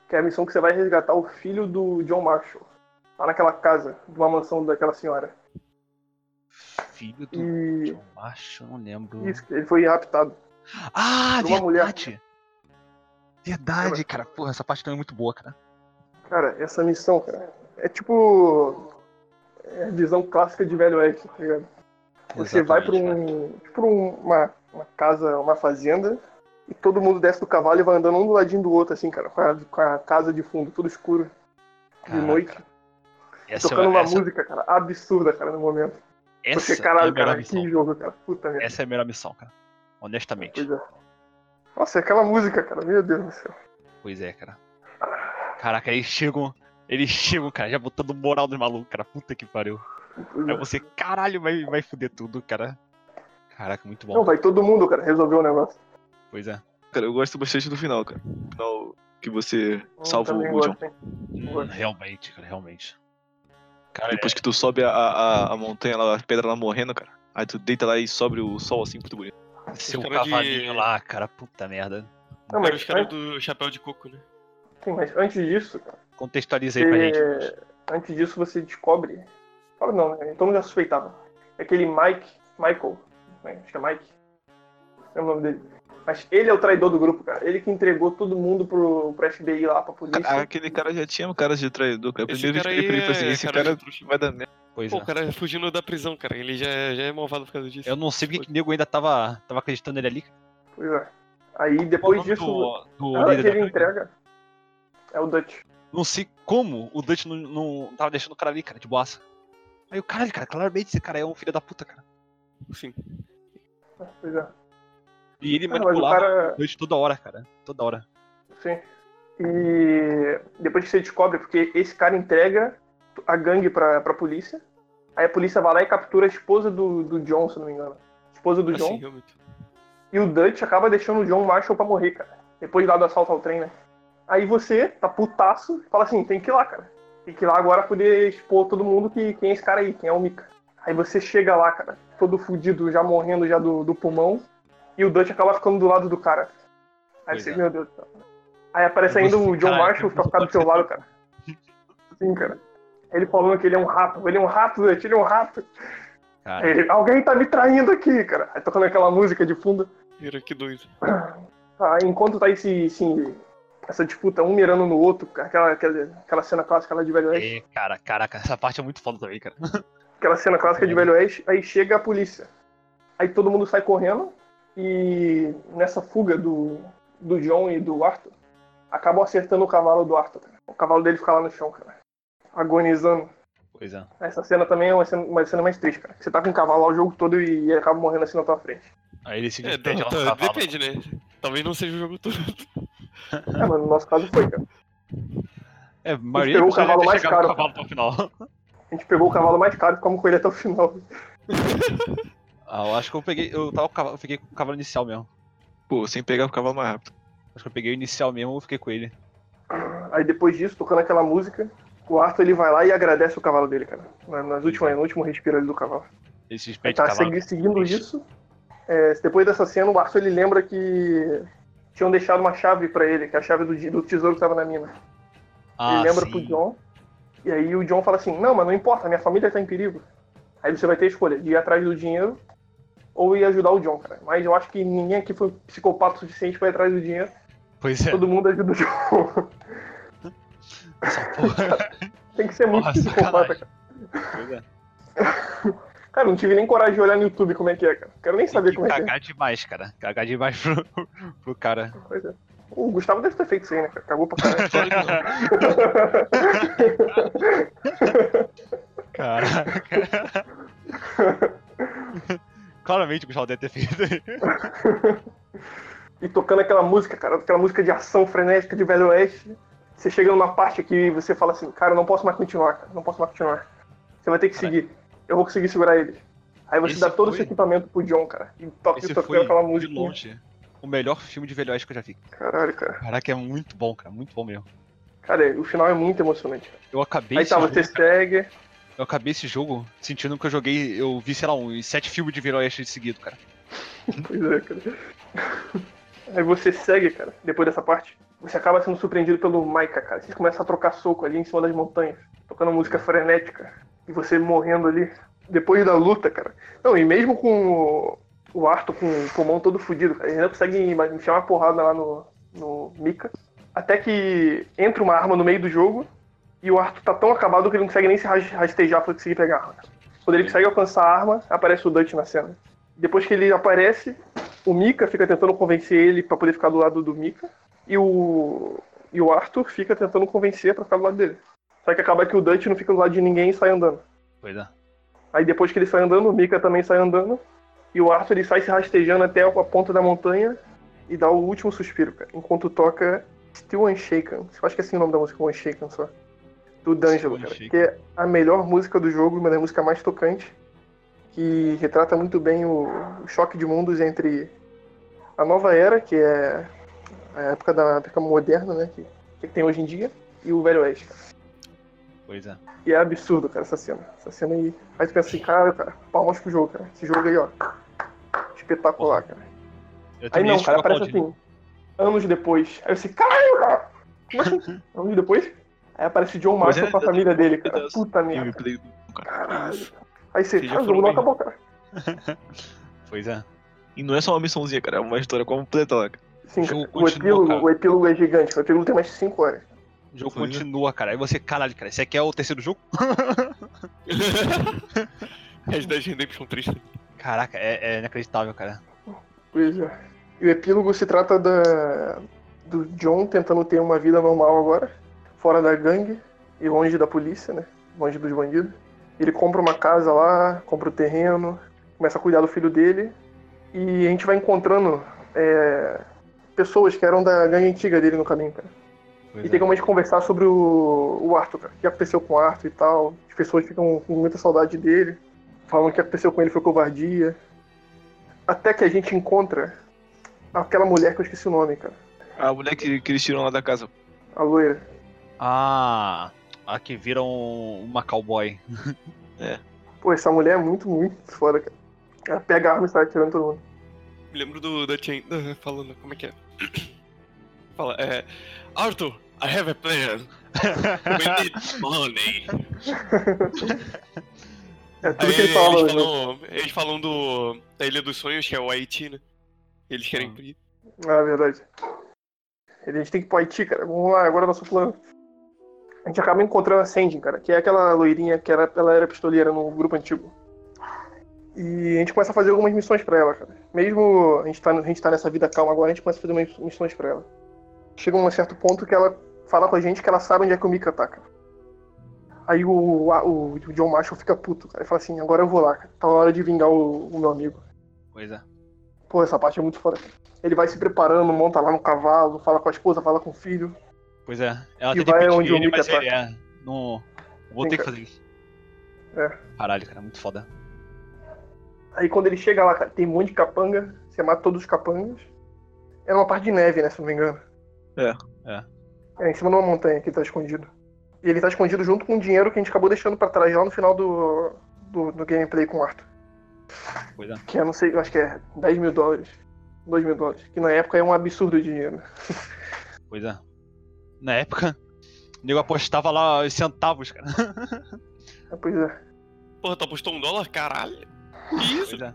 Que é a missão que você vai resgatar o filho do John Marshall. Lá naquela casa, de uma mansão daquela senhora. Filho do E. John Macho, não lembro. Isso, ele foi raptado. Ah, por uma mulher. verdade! Verdade, cara. Porra, essa parte também é muito boa, cara. Cara, essa missão, cara, é tipo. É a visão clássica de Velho Oeste, tá ligado? Você vai pra Exatamente, um. Tipo um- uma, uma casa, uma fazenda, e todo mundo desce do cavalo e vai andando um do ladinho do outro, assim, cara, com a, com a casa de fundo, tudo escuro, de Caraca, noite, Essa, tocando uma essa, música, cara, absurda, cara, no momento. essa Você, é a caralho, melhor cara, missão. que jogo, cara. Puta merda. Essa é a melhor missão, cara. Honestamente. Pois é. Nossa, é aquela música, cara, meu Deus do céu. Pois é, cara. Caraca, eles chegam. Eles chegam, cara, já botando moral no maluco, cara. Puta que pariu. Aí é. você, caralho, vai, vai fuder tudo, cara. Caraca, muito bom. Não, vai todo mundo, cara, resolver o negócio. Pois é. Cara, eu gosto bastante do final, cara. O final que você Eu salva o John. Hum, realmente, cara, realmente. Cara, Depois que tu sobe a, a, a montanha lá, a pedra lá morrendo, cara. Aí tu deita lá e sobe o sol assim, muito bonito. é, seu cara de- cavalinho lá, cara, puta merda. Não, Era mas, os caras do chapéu de coco, né? sim, mas antes disso, cara, Contextualiza aí pra gente. antes disso você descobre. Fala não, né? Todo mundo já suspeitava. É Aquele Mike, Michael, né? acho que é Mike. Não é o nome dele. Mas ele é o traidor do grupo, cara. Ele que entregou todo mundo pro, pro FBI lá, pra polícia. Cara, aquele cara já tinha um cara de traidor, cara. Esse Primeiro eu cara ele, falei assim, é esse cara de cara trouxa. vai dar merda. Pois Pô, é. o cara fugindo da prisão, cara. Ele já, é- já é malvado por causa disso. Eu não sei porque que o nego ainda tava, tava acreditando nele ali. Pois é. Aí depois disso. do, do Ah, que líder ele entrega. É o Dutch. Não sei como o Dutch não, não tava deixando o cara ali, cara, de boaça. Aí o caralho, cara, claramente esse cara é um filho da puta, cara. Sim. Pois é. E ele Ah, manipulava cara- Dutch toda hora, cara. Toda hora. Sim. E depois que você descobre, porque esse cara entrega a gangue pra, pra polícia. Aí a polícia vai lá e captura a esposa do, do John, se não me engano. Esposa do John. Assim, realmente. E o Dutch acaba deixando o John Marshall pra morrer, cara. Depois lá do assalto ao trem, né? Aí você, tá putaço, fala assim, tem que ir lá, cara. Tem que ir lá agora poder expor todo mundo que quem é esse cara aí, quem é o Mika. Aí você chega lá, cara, todo fudido, já morrendo já do, do pulmão. E o Dutch acaba ficando do lado do cara. Aí Pois você, é. meu Deus do céu. Aí aparece ainda o John Marshall pra ficar do seu lado, cara. Sim, cara. Ele falando que ele é um rato, ele é um rato, Dutch, ele é um rato. Ele, Alguém tá me traindo aqui, cara. Aí tocando aquela música de fundo. Era que doido. Tá, enquanto tá esse, esse- essa disputa, um mirando no outro, aquela, aquela, aquela cena clássica lá de Velho Oeste, é, cara, caraca, essa parte é muito foda também, cara. aquela cena clássica de Velho Oeste, aí chega a polícia. Aí todo mundo sai correndo e nessa fuga do, do John e do Arthur, acabam acertando o cavalo do Arthur, cara. O cavalo dele fica lá no chão, cara. Agonizando. Pois é. Essa cena também é uma cena, uma cena mais triste, cara. Você tá com o cavalo lá o jogo todo e ele acaba morrendo assim na tua frente. Aí ele se É, despede tá- lá no tá- cavalo. depende, né? Talvez não seja o jogo todo. É, mas no nosso caso foi, cara. É, a maioria pegou o cavalo mais caro, cavalo até o final. A gente pegou o cavalo mais caro e ficamos com ele até o final. Ah, eu acho que eu peguei. Eu tava com o cavalo, eu fiquei com o cavalo inicial mesmo. Pô, sem pegar o cavalo mais rápido. Acho que eu peguei o inicial mesmo e fiquei com ele. Aí depois disso, tocando aquela música, o Arthur ele vai lá e agradece o cavalo dele, cara. Na- Nas últimas, no último respiro ali do cavalo. Ele se tá cavalo. segui- seguindo isso. É, depois dessa cena, o Arthur ele lembra que tinham deixado uma chave pra ele, que é a chave do, do tesouro que tava na mina. Ah, ele lembra sim. pro John. E aí o John fala assim, não, mas não importa, minha família tá em perigo. Aí você vai ter a escolha de ir atrás do dinheiro ou ir ajudar o John, cara. Mas eu acho que ninguém aqui foi psicopata o suficiente pra ir atrás do dinheiro. Pois é. Todo mundo ajuda o John. Essa porra. Tem que ser muito Porra, psicopata, sacanagem. cara. Pois é. Cara, não tive nem coragem de olhar no YouTube como é que é, cara. Quero nem saber que como é que é. cagar demais, cara. Cagar demais pro, pro cara. Pois é. O Gustavo deve ter feito isso aí, né? Cagou pra caralho. Caraca. Claramente o Gustavo deve ter feito. e tocando aquela música, cara, aquela música de ação frenética de Velho Oeste. Você chega numa parte aqui e você fala assim, cara, não posso mais continuar, cara, não posso mais continuar. Você vai ter que seguir. Eu vou conseguir segurar eles. Aí você Esse dá todo foi- esse equipamento pro John, cara. E toca Esse toca foi, aquela de música. longe, o melhor filme de Velho que eu já vi. Caralho, cara. Caraca, é muito bom, cara. Muito bom mesmo. Cara, o final é muito emocionante. cara. Eu acabei Aí tá, jogo, você segue. Eu acabei esse jogo sentindo que eu joguei. Eu vi, sei lá, uns sete filmes de Velho Oeste seguido, cara. Pois é, cara. Aí você segue, cara, depois dessa parte. Você acaba sendo surpreendido pelo Maika, cara. Vocês começam a trocar soco ali em cima das montanhas, tocando música frenética. E você morrendo ali. Depois da luta, cara. Não, e mesmo com o- Arthur com o pulmão todo fudido, cara, ele ainda consegue enfiar uma porrada lá no, no Mika. Até que entra uma arma no meio do jogo e o Arthur tá tão acabado que ele não consegue nem se ras- rastejar pra conseguir pegar a arma. Quando ele consegue alcançar a arma, aparece o Dutch na cena. Depois que ele aparece, o Mika fica tentando convencer ele pra poder ficar do lado do Mika. E o, e o Arthur fica tentando convencer pra ficar do lado dele. Só que acaba que o Dutch não fica do lado de ninguém e sai andando. Pois é. Aí depois que ele sai andando, o Mika também sai andando. E o Arthur ele sai se rastejando até a ponta da montanha e dá o último suspiro, cara. Enquanto toca Still Unshaken. Eu acho que é assim o nome da música, Unshaken só. Do D'Angelo, cara. Unshaken. Que é a melhor música do jogo, uma das músicas mais tocantes. Que retrata muito bem o, o choque de mundos entre a nova era, que é a época da época moderna, né? Que, que tem hoje em dia, e o Velho Oeste, cara. Pois é. E é absurdo, cara, essa cena. Essa cena aí. Aí tu pensa assim, cara, cara, palmas pro jogo, cara. Esse jogo aí, ó. Espetacular, cara. Eu Aí não, cara, jogo aparece aplaudindo. assim, anos depois. Aí eu assim, caralho, cara! Como assim? anos depois? Aí aparece John Marshall é- com a família dele, cara. Puta merda. Cara. Caralho. Aí você, cara, o jogo foram não bem. acabou, cara. Pois é. E não é só uma missãozinha, cara, é uma história completa lá. cara. Sim, O jogo cara. Epílogo, cara. o epílogo é gigante. O epílogo tem mais de 5 horas. O jogo Pois é. continua, cara. Aí você, caralho, cara, esse aqui é o terceiro jogo? Red Dead Redemption 3. Caraca, é, é inacreditável, cara. Pois é. E o epílogo se trata da, do John tentando ter uma vida normal agora, fora da gangue e longe da polícia, né? Longe dos bandidos. Ele compra uma casa lá, compra o terreno, começa a cuidar do filho dele e a gente vai encontrando é, pessoas que eram da gangue antiga dele no caminho, cara. Pois E é. tem como a gente conversar sobre o, o Arthur, cara. O que aconteceu com o Arthur e tal. As pessoas ficam com muita saudade dele. Falam que o que aconteceu com ele foi covardia. Até que a gente encontra aquela mulher que eu esqueci o nome, cara. A mulher que, que eles tiram lá da casa. A loira. Ah, a que vira um, uma cowboy. Pô, essa mulher é muito, muito foda, cara. Ela pega a arma e sai atirando todo mundo. Me lembro do da Chain falando, como é que é? Fala, é. Arthur, I have a plan. We need money. É tudo Aí que ele fala. eles, né? falam, eles falam do. da Ilha dos Sonhos, que é o Haiti, né? Eles querem ir. Ah, é verdade. A gente tem que ir pro Haiti, cara. Vamos lá, agora é nosso plano. A gente acaba encontrando a Sandy, cara, que é aquela loirinha que era, ela era pistoleira no grupo antigo. E a gente começa a fazer algumas missões pra ela, cara. Mesmo a gente, tá, a gente tá nessa vida calma agora, a gente começa a fazer umas missões pra ela. Chega um certo ponto que ela fala com a gente que ela sabe onde é que o Mika tá, cara. Aí o, a- o, o John Marshall fica puto, cara. Ele fala assim, agora eu vou lá, cara. Tá na hora de vingar o, o meu amigo. Pois é. Pô, essa parte é muito foda. Ele vai se preparando, monta lá no cavalo, fala com a esposa, fala com o filho. Pois é. Ela E vai onde o Mika mas tá. é. Não. Vou Sim, ter que fazer isso. É. Caralho, cara, muito foda. Aí quando ele chega lá, cara, tem um monte de capanga, você mata todos os capangas. É uma parte de neve, né, se não me engano. É. É. É, em cima de uma montanha que ele tá escondido. E ele tá escondido junto com o dinheiro que a gente acabou deixando pra trás lá no final do, do, do gameplay com o Arthur. Pois é. Que é, não sei, eu acho que é 10 mil dólares. 2 mil dólares. Que na época é um absurdo de dinheiro. Pois é. Na época, o nego apostava lá os centavos, cara. É, pois é. Porra, tu apostou um dólar? Caralho. Que isso? Pois é.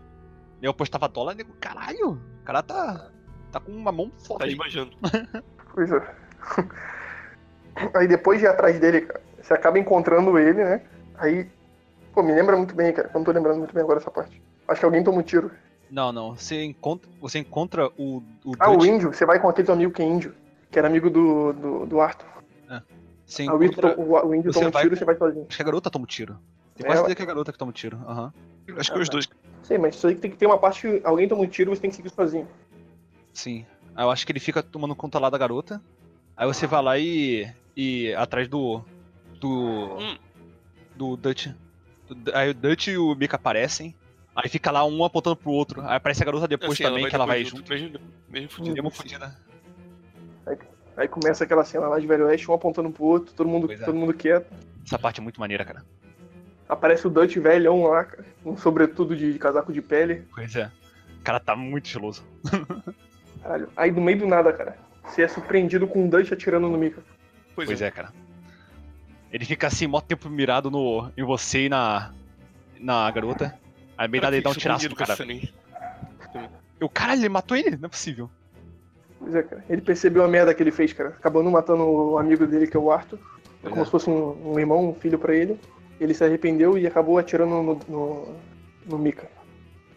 Eu apostava dólar, nego, caralho, o cara tá. tá com uma mão forte. Tá esbanjando. Pois é. Aí depois de ir atrás dele, cara, você acaba encontrando ele, né? Aí, pô, me lembra muito bem, cara. Eu não tô lembrando muito bem agora essa parte. Acho que alguém toma um tiro. Não, não. Você encontra, você encontra o, o Ah, o Dutch, índio, você vai com aquele teu amigo que é índio, que era amigo do, do, do Arthur. Você Aí o índio, encontra. o, o índio você toma um tiro e você vai sozinho. Acho que a garota toma um tiro. Tem É, quase certeza que é a garota que toma um tiro. Aham. Acho que os dois. Sei, mas isso aí tem que ter uma parte que alguém toma um tiro e você tem que seguir sozinho. Sim. Aí eu acho que ele fica tomando conta lá da garota. Aí você vai lá e. e atrás do. do. Hum. do Dutch. Do- Aí o Dutch e o Mika aparecem. Aí fica lá um apontando pro outro. Aí aparece a garota depois Assim, também, que ela vai depois junto. Mesmo, mesmo fudido. Mesmo fudida. Aí começa aquela cena lá de Velho Oeste, um apontando pro outro, todo mundo, é. todo mundo quieto. Essa parte é muito maneira, cara. Aparece o Dutch velhão lá, cara, um sobretudo de casaco de pele. Pois é. O cara tá muito estiloso. Caralho. Aí do meio do nada, cara, você é surpreendido com o Dutch atirando no Mika. Pois, Pois é. é, cara. Ele fica assim, mó tempo mirado no, em você e na. na garota. Aí bem Cara, nada ele dá um tiraço com cara. Eu, caralho, ele matou ele? Não é possível. Pois é, cara. Ele percebeu a merda que ele fez, cara. Acabando matando o amigo dele, que é o Arthur. Pois como é. se fosse um, um irmão, um filho pra ele. Ele se arrependeu e acabou atirando no, no, no Mika.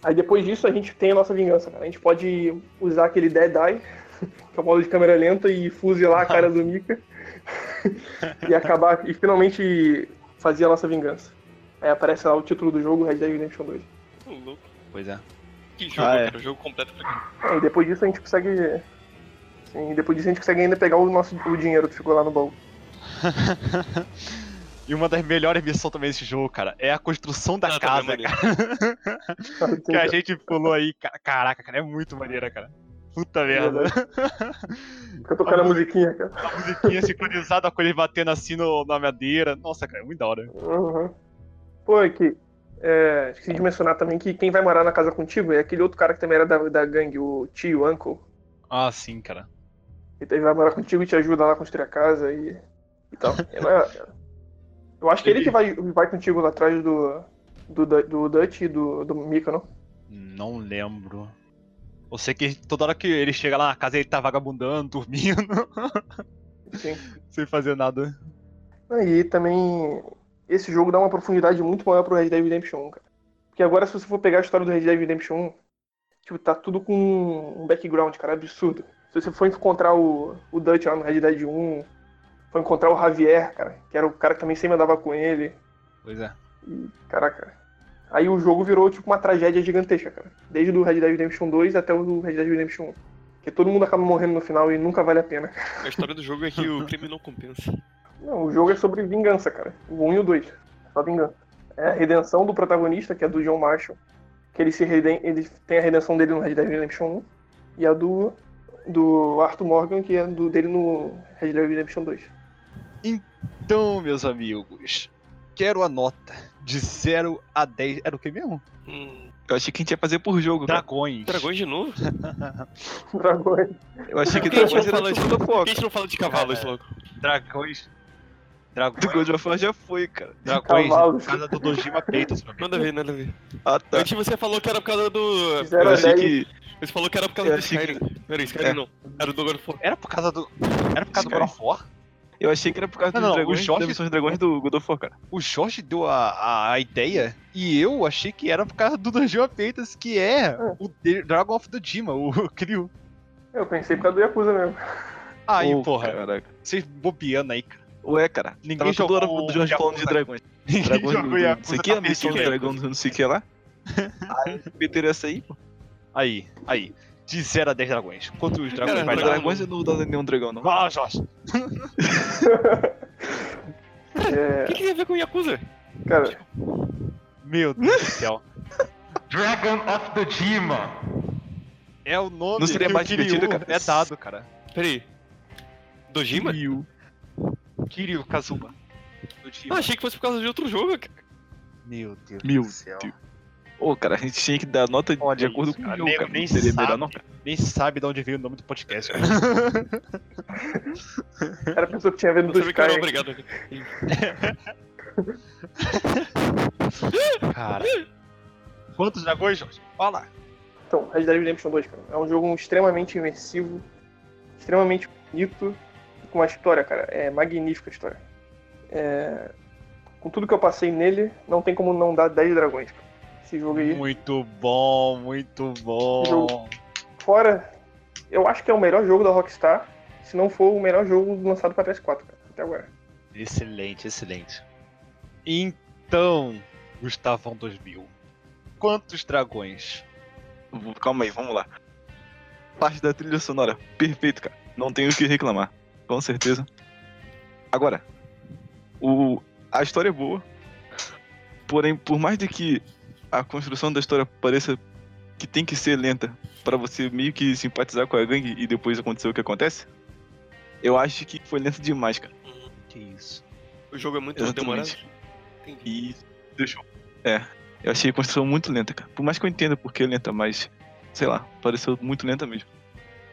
Aí depois disso a gente tem a nossa vingança, cara. A gente pode usar aquele Dead Eye, que é o modo de câmera lenta, e fuzilar a cara do Mika. e acabar, e finalmente fazer a nossa vingança. Aí aparece lá o título do jogo, Red Dead Redemption 2. Ô, louco. Pois é. Que jogo, Ah, é. cara. Jogo completo pra mim. É, e depois disso a gente consegue. Sim, depois disso a gente consegue ainda pegar o nosso o dinheiro que ficou lá no baú. E uma das melhores missões também desse jogo, cara, é a construção da Ah, casa, é cara. que a gente pulou aí. ca- Caraca, cara, é muito maneira, cara. Puta merda. Fica tocando a musiquinha, cara. A musiquinha sincronizada com ele batendo assim no, na madeira. Nossa, cara, é muito da hora. Uhum. Pô, é que. É, esqueci de mencionar também que quem vai morar na casa contigo é aquele outro cara que também era da, da gangue, o tio, Uncle. Ah, sim, cara. Ele vai morar contigo e te ajuda lá a construir a casa e, e tal. Eu, não- eu acho que ele que vai, vai contigo lá atrás do, do, do Dutch e do, do Mika, não? Não lembro. Eu sei que toda hora que ele chega lá na casa ele tá vagabundando, dormindo, Sim. sem fazer nada. Aí também esse jogo dá uma profundidade muito maior pro Red Dead Redemption 1, cara. Porque agora se você for pegar a história do Red Dead Redemption 1, tipo, tá tudo com um background, cara, absurdo. Se você for encontrar o, o Dutch lá no Red Dead 1, for encontrar o Javier, cara, que era o cara que também sempre andava com ele. Pois é. E, caraca. Aí o jogo virou tipo uma tragédia gigantesca, cara. Desde o Red Dead Redemption 2 até o Red Dead Redemption 1. Porque todo mundo acaba morrendo no final e nunca vale a pena. A história do jogo é que o crime não compensa. Não, o jogo é sobre vingança, cara. O 1 e o 2. Só vingança. É a redenção do protagonista, que é do John Marshall. Que ele se redem... ele tem a redenção dele no Red Dead Redemption 1. E a do, do Arthur Morgan, que é do dele no Red Dead Redemption 2. Então, meus amigos, quero a nota de 0 a 10. Era o que mesmo? Hum, Eu achei que a gente ia fazer por jogo, cara. Dragões. dragões de novo? Dragões. Eu achei que dragões não era de- tudo da Por que a foca. gente não fala de cavalos logo? Dragões. Do Dragões. God of War já foi, cara. Dragões. Cavalos. Por causa do Dojima Peitos, meu amigo. Nada a ver, nada a ver. Ah, tá. Antes você falou que era por causa do. Zero Eu achei 10. que. Você falou que era por causa Eu do achei que- Skyrim. Peraí, Skyrim É. não. Era do God of War. Era por causa do. Era por causa do Skyrim. God of War? Eu achei que era por causa Não, dos não, o dragões, Jorge- das de dragões do God of War, cara. O Jorge deu a, a, a ideia e eu achei que era por causa do Dojima Peitos, que é o de- Dragon of the Dima, o Crio. Eu pensei por causa do Yakuza mesmo. Aí, Ô, porra, Caraca. vocês bobeando aí, cara. Ué, cara. Ninguém hora jogou do Jorge falando de dragões. Ninguém Dragões do, do, não sei o que, a missão do dragão do não sei o que lá. Aí meteram essa aí, pô. Aí, aí. De 0 a 10 dragões. Quantos dragões vai Mas dar? dragões eu não dá nenhum dragão, não. Ah, Jorge. É, O que, que tem a ver com Yakuza? cara, Meu Deus do céu. Dragon of the Dima. É o nome Não seria que mais divertido, cara? é dado, cara. Peraí. Dojima? Kiryu. Kiryu Kazuma. Do Ah, achei que fosse por causa de outro jogo, cara. Meu Deus Meu do céu. Deus. Ô, cara, a gente tinha que dar nota Olha de acordo isso, com cara. o jogo, cara. nem melhor, sabe. não, cara. Nem sabe de onde veio o nome do podcast. cara. era a pessoa que tinha vindo do sabia que era Sky. obrigado. cara. Cara. Quantos dragões, Jorge? Fala. Então, Red Dead Redemption 2, cara, é um jogo extremamente imersivo, extremamente bonito, com uma história, cara, é magnífica a história. É, Com tudo que eu passei nele, não tem como não dar 10 dragões. cara. Esse jogo aí, Muito bom, muito bom. Jogo. fora, eu acho que é o melhor jogo da Rockstar, se não for o melhor jogo lançado pra PS4, cara, até agora. Excelente, excelente. Então, Gustavão 2000. Quantos dragões? Calma aí, vamos lá. Parte da trilha sonora, perfeito, cara. Não tenho o que reclamar, com certeza. Agora, o... a história é boa, porém, por mais de que a construção da história pareça que tem que ser lenta pra você meio que simpatizar com a gangue e depois acontecer o que acontece, eu acho que foi lento demais, cara. Que isso? O jogo é muito demorado. E deixou. É, eu achei a construção muito lenta, cara. Por mais que eu entenda por que é lenta, mas, sei lá, pareceu muito lenta mesmo.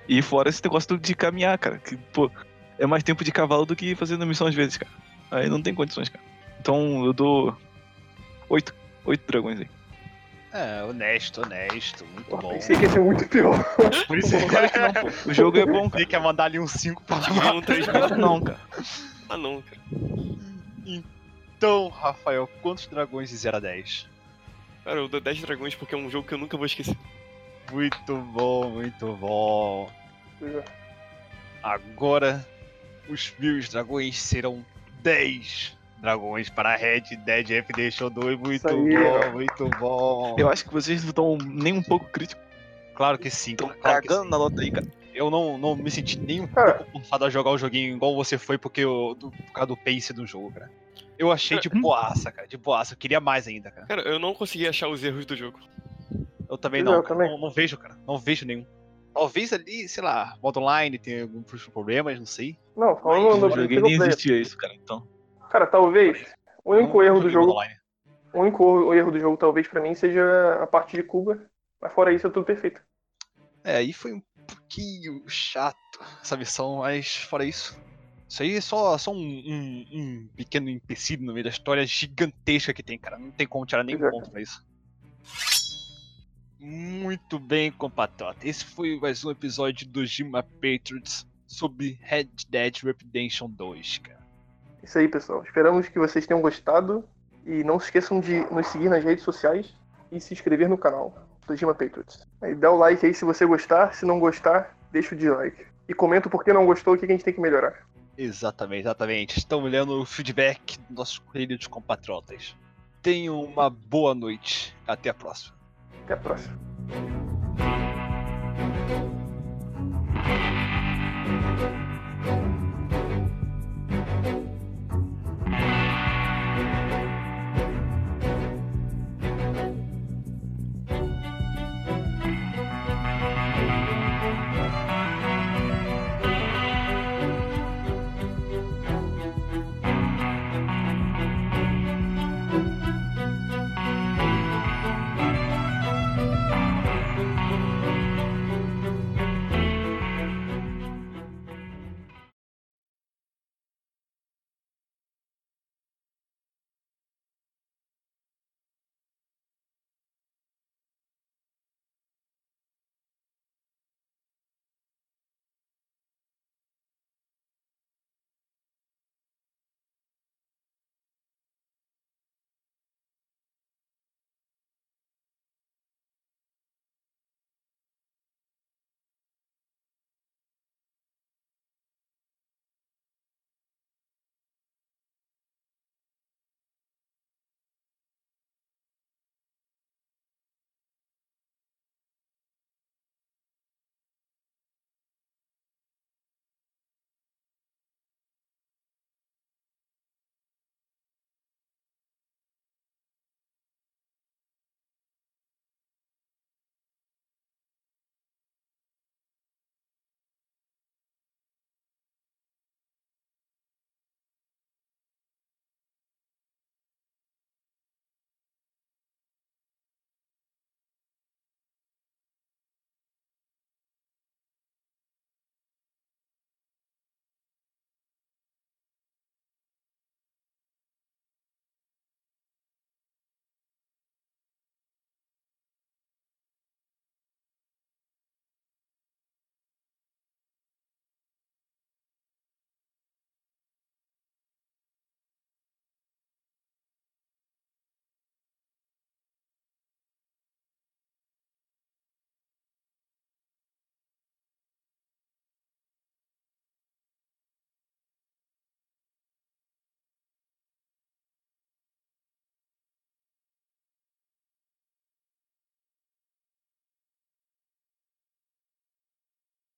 E fora esse negócio de caminhar, cara, que, pô, é mais tempo de cavalo do que fazendo missão às vezes, cara. Aí não tem condições, cara. Então eu dou oito, oito dragões aí. É, honesto, honesto. Muito Pô, bom. pensei que ia ser muito pior. Por isso Claro que. O jogo é bom, cara. Tem que mandar ali um 5 pra lá. Um 3 Não, cara. Ah, não, cara. Então, Rafael, quantos dragões de 0 a 10? Cara, eu dou 10 dragões porque é um jogo que eu nunca vou esquecer. Muito bom, muito bom. Agora, os meus dragões serão 10 dragões para Red Dead Redemption 2. Muito aí, bom, cara. muito bom. Eu acho que vocês não estão nem um pouco críticos. Claro que sim, Estão claro cagando sim. na nota aí, cara. Eu não, não me senti nem um Cara. pouco forçado a jogar o joguinho igual você foi porque eu, do, por causa do pace do jogo, cara. Eu achei de boaça, cara, de boaça. Eu queria mais ainda, cara. Cara, eu não consegui achar os erros do jogo. Eu também não, eu também. Não, não vejo, cara. Não vejo nenhum. Talvez ali, sei lá, modo online tem alguns problemas, não sei. Não, falando No no joguinho single nem existia isso, cara. Então. Cara, talvez, o único Não erro do jogo, online. o único erro do jogo talvez pra mim seja a parte de Cuba, mas fora isso é tudo perfeito. É, aí foi um pouquinho chato essa missão, mas fora isso. Isso aí é só, só um, um- um pequeno empecilho no meio da história gigantesca que tem, cara. Não tem como tirar nenhum Exato. ponto pra isso. Muito bem, compatriota. Esse foi mais um episódio do Gima Patriots sobre Red Dead Redemption 2, cara isso aí, pessoal. Esperamos que vocês tenham gostado e não se esqueçam de nos seguir nas redes sociais e se inscrever no canal do Gima Patriots. E dá o like aí se você gostar, se não gostar, deixa o dislike. E comenta por que não gostou e o que a gente tem que melhorar. Exatamente, exatamente. Estamos lendo o feedback dos nossos queridos compatriotas. Tenham uma boa noite. Até a próxima. Até a próxima.